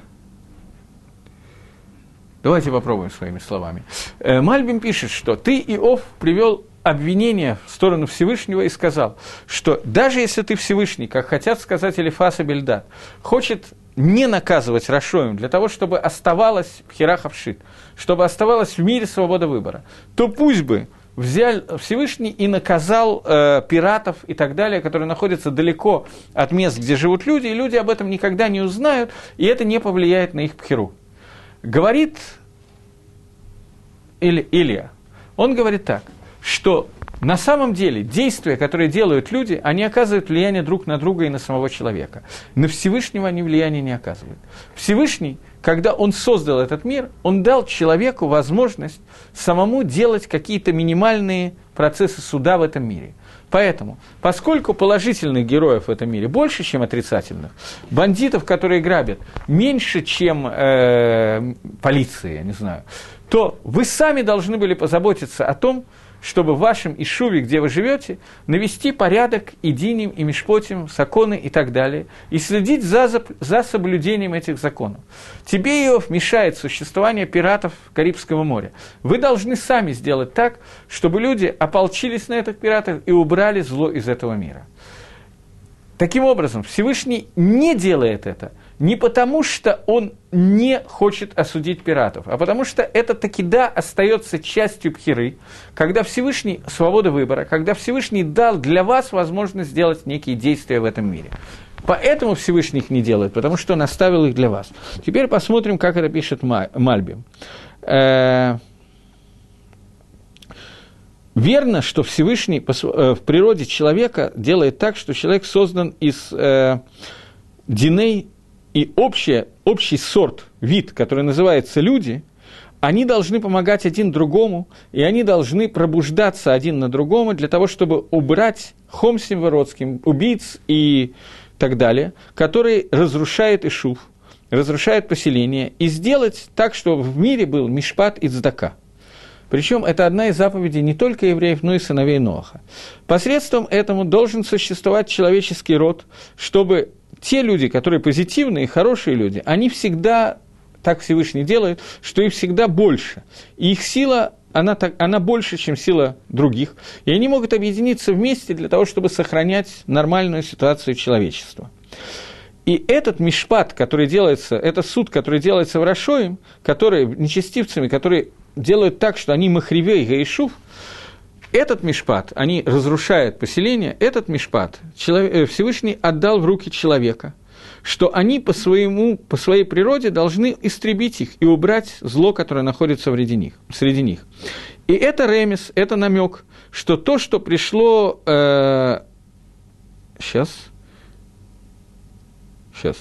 Давайте попробуем своими словами. Э, Мальбим пишет, что ты, Иов, привел обвинение в сторону Всевышнего и сказал, что даже если ты Всевышний, как хотят сказать Элифас и Бельдат, хочет не наказывать Рашоем для того, чтобы оставалась Хирахавшит, чтобы оставалась в мире свобода выбора, то пусть бы взял Всевышний и наказал э, пиратов и так далее, которые находятся далеко от мест, где живут люди, и люди об этом никогда не узнают, и это не повлияет на их пхеру. Говорит Или, Илья, он говорит так, что на самом деле действия, которые делают люди, они оказывают влияние друг на друга и на самого человека. На Всевышнего они влияния не оказывают. Всевышний, когда он создал этот мир, он дал человеку возможность самому делать какие-то минимальные процессы суда в этом мире – Поэтому, поскольку положительных героев в этом мире больше, чем отрицательных, бандитов, которые грабят, меньше, чем э, полиция, я не знаю, то вы сами должны были позаботиться о том, чтобы в вашем Ишуве, где вы живете, навести порядок и диним, и мишпотим, законы и так далее, и следить за, за соблюдением этих законов. Тебе, Иов, мешает существование пиратов Карибского моря. Вы должны сами сделать так, чтобы люди ополчились на этих пиратов и убрали зло из этого мира. Таким образом, Всевышний не делает это – не потому, что он не хочет осудить пиратов, а потому что это таки да остается частью пхиры, когда Всевышний, свобода выбора, когда Всевышний дал для вас возможность сделать некие действия в этом мире. Поэтому Всевышний их не делает, потому что он оставил их для вас. Теперь посмотрим, как это пишет Мальби. Э, верно, что Всевышний э, в природе человека делает так, что человек создан из э, диней и общее, общий сорт, вид, который называется люди, они должны помогать один другому, и они должны пробуждаться один на другому для того, чтобы убрать хомсим вородским, убийц и так далее, которые разрушают Ишув, разрушают поселение, и сделать так, чтобы в мире был мишпат и цдака. Причем это одна из заповедей не только евреев, но и сыновей Ноаха. Посредством этому должен существовать человеческий род, чтобы те люди, которые позитивные, хорошие люди, они всегда так Всевышний делает, что их всегда больше. И их сила, она, так, она больше, чем сила других. И они могут объединиться вместе для того, чтобы сохранять нормальную ситуацию человечества. И этот мишпат, который делается, это суд, который делается в Рашоим, который нечестивцами, которые делают так, что они махривей гаишув, этот мишпат, они разрушают поселение, этот мишпат э, Всевышний отдал в руки человека – что они по, своему, по своей природе должны истребить их и убрать зло, которое находится среди них. Среди них. И это ремес, это намек, что то, что пришло... Э, сейчас. Сейчас.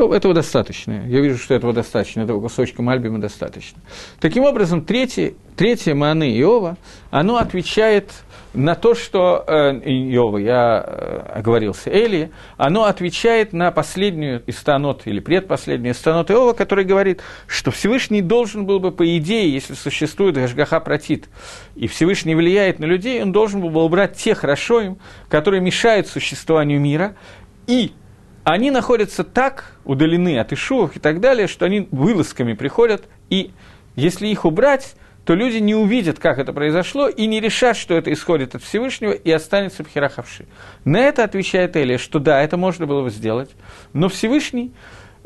Ну, этого достаточно. Я вижу, что этого достаточно, этого кусочка Мальбима достаточно. Таким образом, третье, третье Мааны Иова, оно отвечает на то, что э, Иова, я э, оговорился, Эли, оно отвечает на последнюю истанот или предпоследнюю истанот Иова, который говорит, что Всевышний должен был бы, по идее, если существует Гашгаха Протит, и Всевышний влияет на людей, он должен был бы убрать тех Рашоим, которые мешают существованию мира, и они находятся так удалены от Ишуах и так далее, что они вылазками приходят, и если их убрать, то люди не увидят, как это произошло, и не решат, что это исходит от Всевышнего, и останется Пхерахавши. На это отвечает Элия, что да, это можно было бы сделать, но Всевышний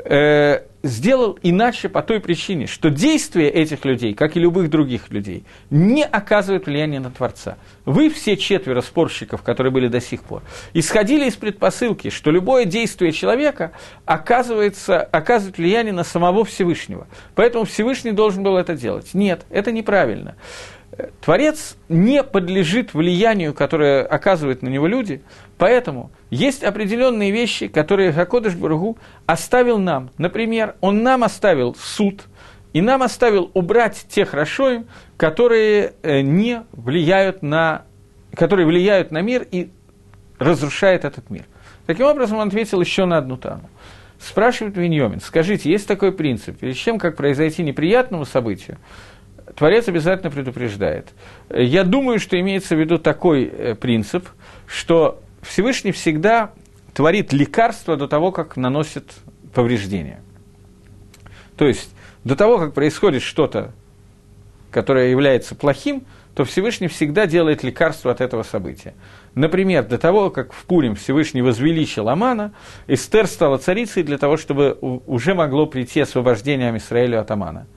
э, сделал иначе по той причине, что действия этих людей, как и любых других людей, не оказывают влияния на Творца. Вы все четверо спорщиков, которые были до сих пор, исходили из предпосылки, что любое действие человека оказывается, оказывает влияние на самого Всевышнего. Поэтому Всевышний должен был это делать. Нет, это неправильно. Творец не подлежит влиянию, которое оказывают на него люди, поэтому есть определенные вещи, которые Гакодыш Бургу оставил нам. Например, он нам оставил суд, и нам оставил убрать тех рашоим, которые э, не влияют на, которые влияют на мир и разрушают этот мир. Таким образом, он ответил еще на одну тану. Спрашивает Виньомин, скажите, есть такой принцип, перед чем, как произойти неприятному событию, Творец обязательно предупреждает. Я думаю, что имеется в виду такой э, принцип, что Всевышний всегда творит лекарство до того, как наносит повреждения. То есть, до того, как происходит что-то, которое является плохим, то Всевышний всегда делает лекарство от этого события. Например, до того, как в Пурим Всевышний возвеличил Амана, Эстер стала царицей для того, чтобы уже могло прийти освобождение Амисраэлю от Амана.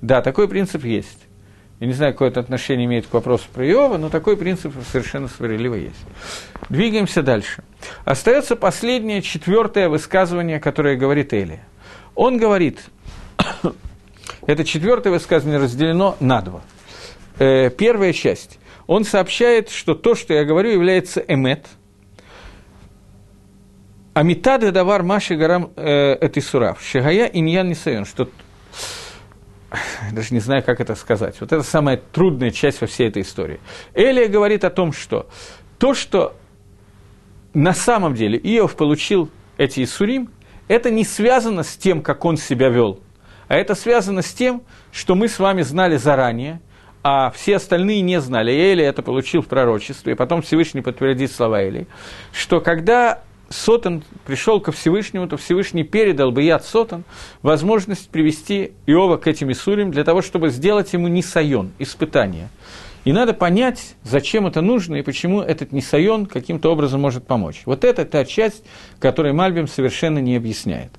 Да, такой принцип есть. Я не знаю, какое это отношение имеет к вопросу про Иова, но такой принцип совершенно справедливо есть. Двигаемся дальше. Остается последнее, четвертое высказывание, которое говорит Элия. Он говорит, это четвертое высказывание разделено на два. Э, первая часть. Он сообщает, что то, что я говорю, является эмет. Амитады давар маши гарам э, этисурав. Шигая иньян нисайон. Что даже не знаю, как это сказать. Вот это самая трудная часть во всей этой истории. Элия говорит о том, что то, что на самом деле Иов получил эти Исурим, это не связано с тем, как он себя вел, а это связано с тем, что мы с вами знали заранее, а все остальные не знали. Эли это получил в пророчестве, и потом Всевышний подтвердит слова Эли, что когда Сотан пришел ко Всевышнему, то Всевышний передал бы яд Сотан возможность привести Иова к этим Исурим для того, чтобы сделать ему нисайон, испытание. И надо понять, зачем это нужно и почему этот нисайон каким-то образом может помочь. Вот это та часть, которую Мальбим совершенно не объясняет.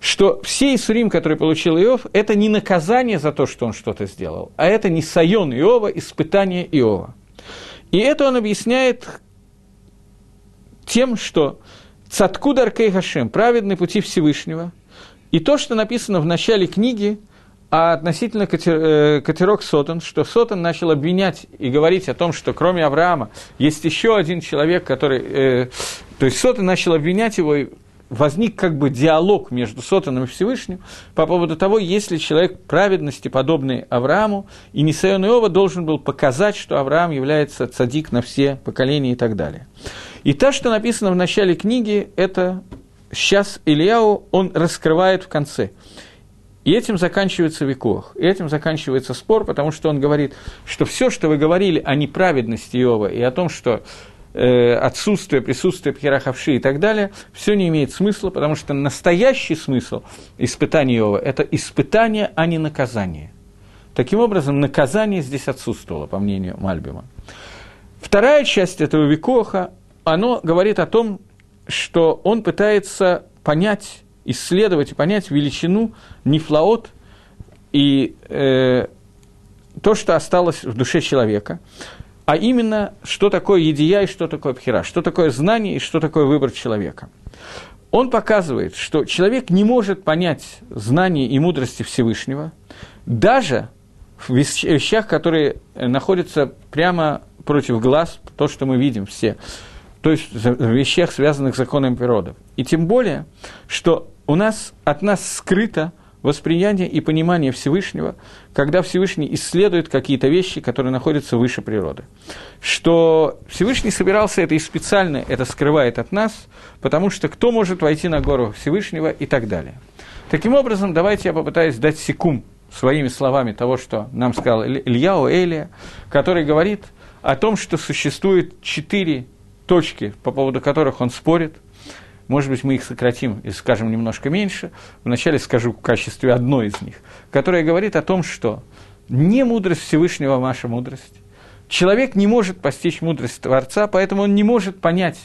Что все Исурим, которые получил Иов, это не наказание за то, что он что-то сделал, а это нисайон Иова, испытание Иова. И это он объясняет тем, что Цаткуд Аркей Хашем, праведный пути Всевышнего, и то, что написано в начале книги, а относительно э, катерок Сотан, что Сотан начал обвинять и говорить о том, что кроме Авраама есть еще один человек, который... Э, то есть Сотан начал обвинять его возник как бы диалог между Сотаном и Всевышним по поводу того, если человек праведности, подобный Аврааму, и Нисайон Иова должен был показать, что Авраам является цадик на все поколения и так далее. И то, что написано в начале книги, это сейчас Ильяу, он раскрывает в конце. И этим заканчивается векох, и этим заканчивается спор, потому что он говорит, что все, что вы говорили о неправедности Иова и о том, что отсутствие, присутствие Пхерахавши и так далее, все не имеет смысла, потому что настоящий смысл испытания Иова – это испытание, а не наказание. Таким образом, наказание здесь отсутствовало, по мнению Мальбима. Вторая часть этого векоха, оно говорит о том, что он пытается понять, исследовать и понять величину нефлаот и э, то, что осталось в душе человека, а именно, что такое едия и что такое пхера, что такое знание и что такое выбор человека. Он показывает, что человек не может понять знание и мудрости Всевышнего, даже в вещах, которые находятся прямо против глаз, то, что мы видим все, то есть в вещах, связанных с законом природы. И тем более, что у нас от нас скрыто восприятие и понимание Всевышнего, когда Всевышний исследует какие-то вещи, которые находятся выше природы. Что Всевышний собирался это и специально это скрывает от нас, потому что кто может войти на гору Всевышнего и так далее. Таким образом, давайте я попытаюсь дать секум своими словами того, что нам сказал Ильяу Элия, который говорит о том, что существует четыре точки, по поводу которых он спорит. Может быть, мы их сократим и скажем немножко меньше. Вначале скажу в качестве одной из них, которая говорит о том, что не мудрость Всевышнего наша мудрость. Человек не может постичь мудрость Творца, поэтому он не может понять,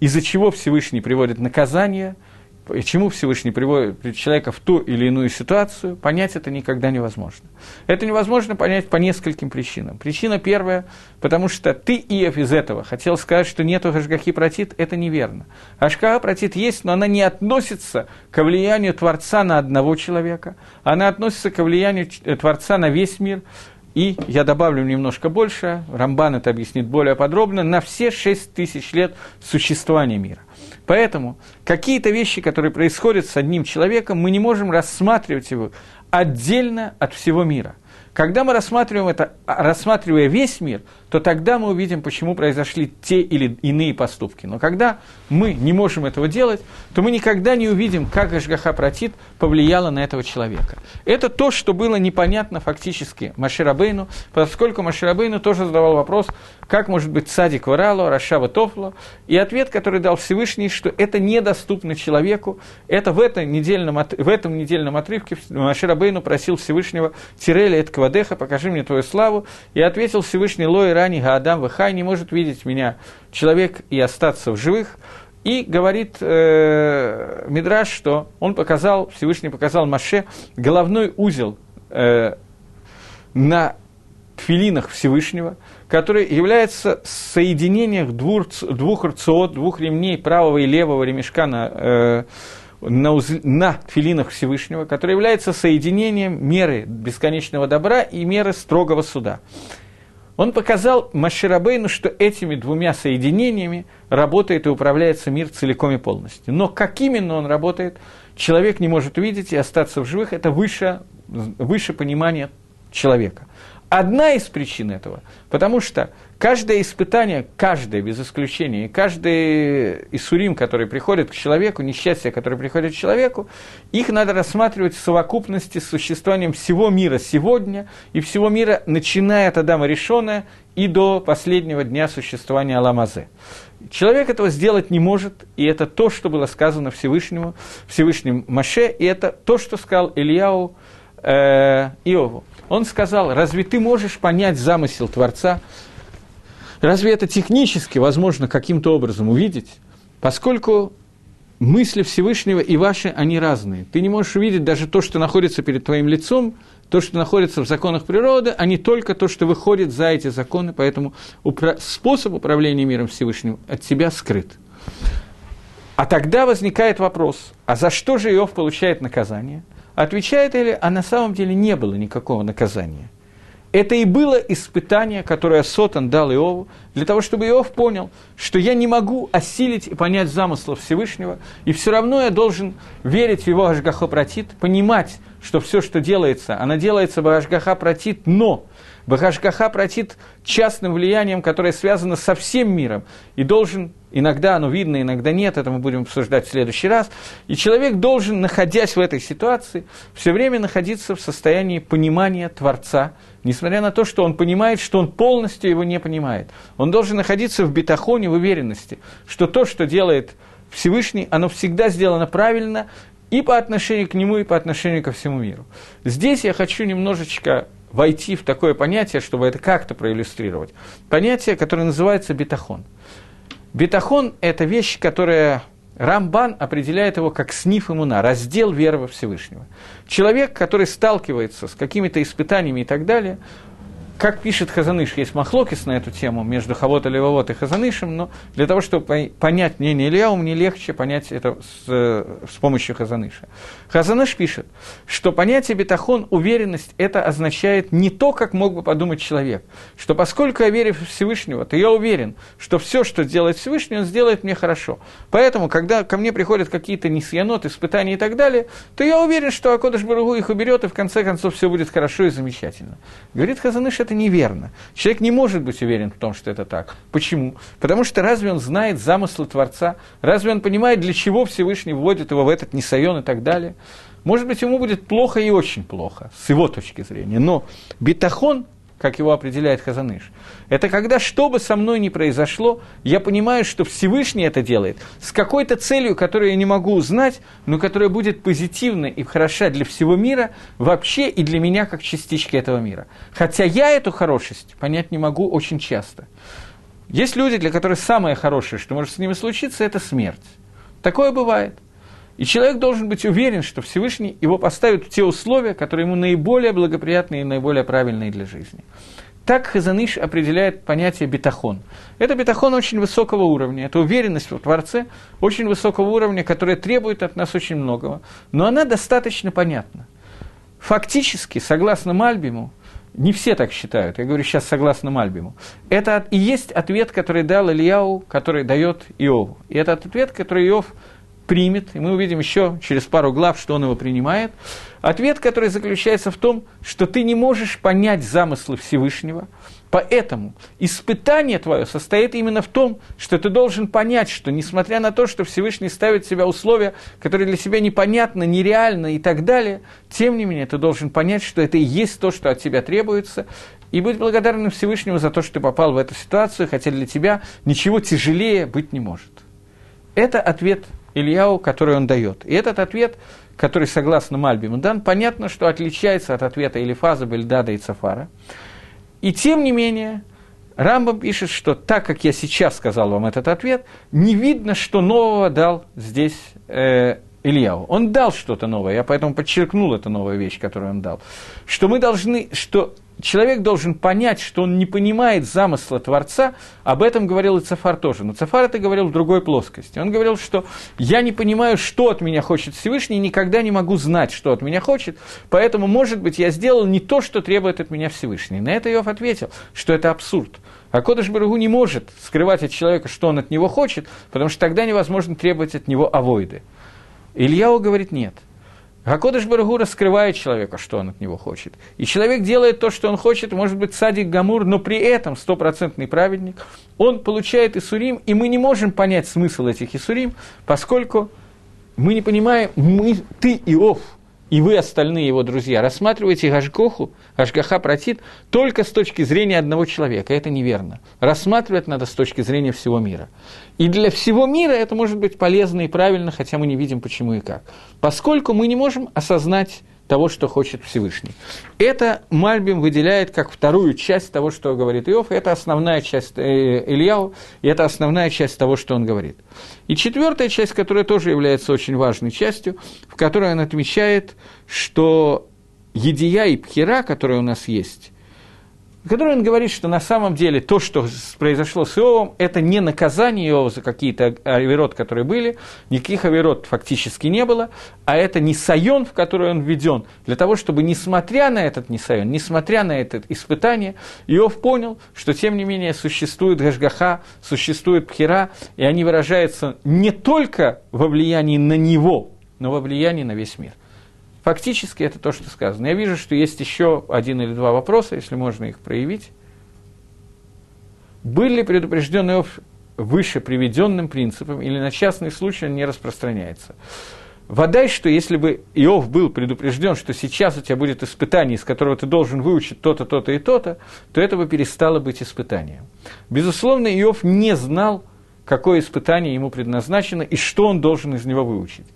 из-за чего Всевышний приводит наказание – и чему Всевышний приводит человека в ту или иную ситуацию, понять это никогда невозможно. Это невозможно понять по нескольким причинам. Причина первая, потому что ты, Иов, из этого хотел сказать, что нету Ашгахи протит, это неверно. Ашгаха протит есть, но она не относится к влиянию Творца на одного человека, она относится к влиянию Творца на весь мир, и я добавлю немножко больше, Рамбан это объяснит более подробно, на все шесть тысяч лет существования мира. Поэтому какие-то вещи, которые происходят с одним человеком, мы не можем рассматривать его отдельно от всего мира – когда мы рассматриваем это, рассматривая весь мир, то тогда мы увидим, почему произошли те или иные поступки. Но когда мы не можем этого делать, то мы никогда не увидим, как Ашгаха Протит повлияла на этого человека. Это то, что было непонятно фактически Маширабейну, поскольку Маширабейну тоже задавал вопрос, как может быть садик Варало, Рашава Тофло, и ответ, который дал Всевышний, что это недоступно человеку, это в этом недельном, в этом недельном отрывке Маширабейну просил Всевышнего Тиреля Этква Вадеха, покажи мне твою славу. И ответил Всевышний Лой Рани Гаадам Вахай, не может видеть меня человек и остаться в живых. И говорит э, Мидраш, что он показал, Всевышний показал Маше головной узел э, на тфилинах Всевышнего, который является соединением двух, двух рциот, двух ремней правого и левого ремешка на э, на, уз... на филинах Всевышнего, который является соединением меры бесконечного добра и меры строгого суда. Он показал Маширабейну, что этими двумя соединениями работает и управляется мир целиком и полностью. Но как именно он работает, человек не может увидеть и остаться в живых, это выше, выше понимания человека. Одна из причин этого, потому что каждое испытание, каждое без исключения, и каждый Исурим, который приходит к человеку, несчастье, которое приходит к человеку, их надо рассматривать в совокупности с существованием всего мира сегодня и всего мира, начиная от Адама Решона и до последнего дня существования Аламазе. Человек этого сделать не может, и это то, что было сказано Всевышнему, Всевышним Маше, и это то, что сказал Ильяу э, Иову. Он сказал, разве ты можешь понять замысел Творца? Разве это технически возможно каким-то образом увидеть? Поскольку мысли Всевышнего и ваши, они разные. Ты не можешь увидеть даже то, что находится перед твоим лицом, то, что находится в законах природы, а не только то, что выходит за эти законы, поэтому упра- способ управления миром Всевышним от тебя скрыт. А тогда возникает вопрос, а за что же Иов получает наказание? Отвечает или, а на самом деле не было никакого наказания. Это и было испытание, которое Сотан дал Иову, для того, чтобы Иов понял, что я не могу осилить и понять замыслов Всевышнего, и все равно я должен верить в его Ашгахопротит, понимать, что все, что делается, оно делается в Ашгахопротит, но Бахашгаха протит частным влиянием, которое связано со всем миром, и должен, иногда оно видно, иногда нет, это мы будем обсуждать в следующий раз, и человек должен, находясь в этой ситуации, все время находиться в состоянии понимания Творца, несмотря на то, что он понимает, что он полностью его не понимает. Он должен находиться в бетахоне, в уверенности, что то, что делает Всевышний, оно всегда сделано правильно, и по отношению к нему, и по отношению ко всему миру. Здесь я хочу немножечко войти в такое понятие, чтобы это как-то проиллюстрировать. Понятие, которое называется бетахон. Бетахон – это вещь, которая Рамбан определяет его как сниф иммуна, раздел веры во Всевышнего. Человек, который сталкивается с какими-то испытаниями и так далее, как пишет Хазаныш, есть махлокис на эту тему между Хавот Левовод и Хазанышем, но для того, чтобы понять мнение Ильяу, мне легче понять это с, с помощью Хазаныша. Хазаныш пишет, что понятие бетахон, уверенность, это означает не то, как мог бы подумать человек, что поскольку я верю в Всевышнего, то я уверен, что все, что делает Всевышний, он сделает мне хорошо. Поэтому, когда ко мне приходят какие-то несъянот, испытания и так далее, то я уверен, что Акодыш Баругу их уберет, и в конце концов все будет хорошо и замечательно. Говорит Хазаныш, это неверно. Человек не может быть уверен в том, что это так. Почему? Потому что разве он знает замыслы Творца? Разве он понимает, для чего Всевышний вводит его в этот несайон и так далее? Может быть, ему будет плохо и очень плохо, с его точки зрения. Но бетахон как его определяет Хазаныш. Это когда, что бы со мной ни произошло, я понимаю, что Всевышний это делает с какой-то целью, которую я не могу узнать, но которая будет позитивна и хороша для всего мира, вообще и для меня, как частички этого мира. Хотя я эту хорошесть понять не могу очень часто. Есть люди, для которых самое хорошее, что может с ними случиться, это смерть. Такое бывает. И человек должен быть уверен, что Всевышний его поставит в те условия, которые ему наиболее благоприятные и наиболее правильные для жизни. Так Хазаныш определяет понятие бетахон. Это бетахон очень высокого уровня, это уверенность в Творце очень высокого уровня, которая требует от нас очень многого, но она достаточно понятна. Фактически, согласно Мальбиму, не все так считают, я говорю сейчас согласно Мальбиму, это и есть ответ, который дал Ильяу, который дает Иову. И это ответ, который Иов примет, и мы увидим еще через пару глав, что он его принимает. Ответ, который заключается в том, что ты не можешь понять замыслы Всевышнего, поэтому испытание твое состоит именно в том, что ты должен понять, что несмотря на то, что Всевышний ставит в себя условия, которые для себя непонятны, нереальны и так далее, тем не менее ты должен понять, что это и есть то, что от тебя требуется, и быть благодарным Всевышнему за то, что ты попал в эту ситуацию, хотя для тебя ничего тяжелее быть не может. Это ответ Ильяу, который он дает. И этот ответ, который, согласно Мальбиму дан, понятно, что отличается от ответа Элифаза, Бельдада и Цафара. И тем не менее, Рамбам пишет, что так как я сейчас сказал вам этот ответ, не видно, что нового дал здесь э, Ильяу. Он дал что-то новое, я поэтому подчеркнул эту новую вещь, которую он дал. Что мы должны, что человек должен понять, что он не понимает замысла Творца, об этом говорил и Цафар тоже. Но Цафар это говорил в другой плоскости. Он говорил, что я не понимаю, что от меня хочет Всевышний, и никогда не могу знать, что от меня хочет, поэтому, может быть, я сделал не то, что требует от меня Всевышний. На это Иов ответил, что это абсурд. А Кодыш Барагу не может скрывать от человека, что он от него хочет, потому что тогда невозможно требовать от него авойды. Ильяу говорит нет – Гакодыш Барагу раскрывает человека, что он от него хочет. И человек делает то, что он хочет, может быть, садик Гамур, но при этом стопроцентный праведник. Он получает Исурим, и мы не можем понять смысл этих Исурим, поскольку мы не понимаем, мы, ты, Иов, и вы, остальные его друзья, рассматриваете Гашгоху, Гашгаха протит, только с точки зрения одного человека. Это неверно. Рассматривать надо с точки зрения всего мира. И для всего мира это может быть полезно и правильно, хотя мы не видим почему и как. Поскольку мы не можем осознать того, что хочет Всевышний. Это Мальбим выделяет как вторую часть того, что говорит Иов, это основная часть э, Ильяу, и это основная часть того, что он говорит. И четвертая часть, которая тоже является очень важной частью, в которой он отмечает, что Едия и Пхера, которые у нас есть, в которой он говорит, что на самом деле то, что произошло с Иовом, это не наказание Иова за какие-то авирот, которые были, никаких авирот фактически не было, а это не сайон, в который он введен, для того, чтобы, несмотря на этот несайон, несмотря на это испытание, Иов понял, что, тем не менее, существует гашгаха, существует пхера, и они выражаются не только во влиянии на него, но во влиянии на весь мир. Фактически это то, что сказано. Я вижу, что есть еще один или два вопроса, если можно их проявить. Были предупреждены выше приведенным принципом или на частный случай не распространяется. Водай, что если бы Иов был предупрежден, что сейчас у тебя будет испытание, из которого ты должен выучить то-то, то-то и то-то, то этого перестало быть испытанием. Безусловно, Иов не знал, какое испытание ему предназначено и что он должен из него выучить.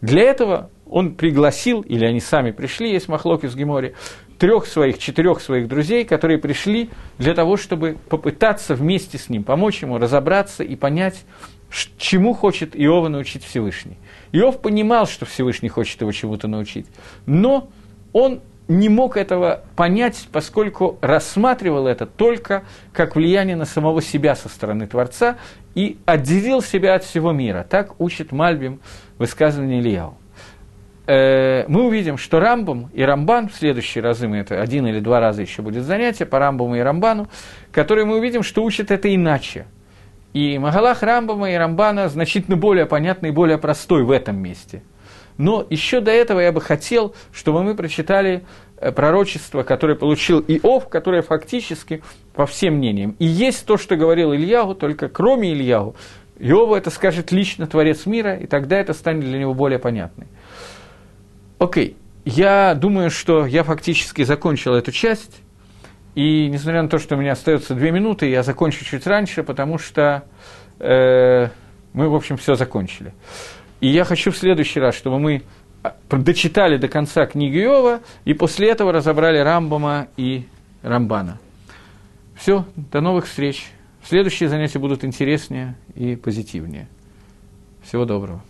Для этого он пригласил, или они сами пришли, есть Махлок из Гемори, трех своих, четырех своих друзей, которые пришли для того, чтобы попытаться вместе с ним помочь ему разобраться и понять, чему хочет Иова научить Всевышний. Иов понимал, что Всевышний хочет его чему-то научить, но он не мог этого понять, поскольку рассматривал это только как влияние на самого себя со стороны Творца и отделил себя от всего мира. Так учит Мальбим высказывание Ильяу. Э, мы увидим, что Рамбам и Рамбан, в следующие разы мы это один или два раза еще будет занятие по Рамбаму и Рамбану, которые мы увидим, что учат это иначе. И Магалах Рамбама и Рамбана значительно более понятный и более простой в этом месте. Но еще до этого я бы хотел, чтобы мы прочитали э, пророчество, которое получил Иов, которое фактически, по всем мнениям, и есть то, что говорил Ильягу, только кроме Ильягу, Иову это скажет лично Творец мира, и тогда это станет для него более понятным. Окей, я думаю, что я фактически закончил эту часть. И несмотря на то, что у меня остается две минуты, я закончу чуть раньше, потому что э, мы, в общем, все закончили. И я хочу в следующий раз, чтобы мы а, дочитали до конца книги Иова, и после этого разобрали Рамбама и Рамбана. Все, до новых встреч. Следующие занятия будут интереснее и позитивнее. Всего доброго.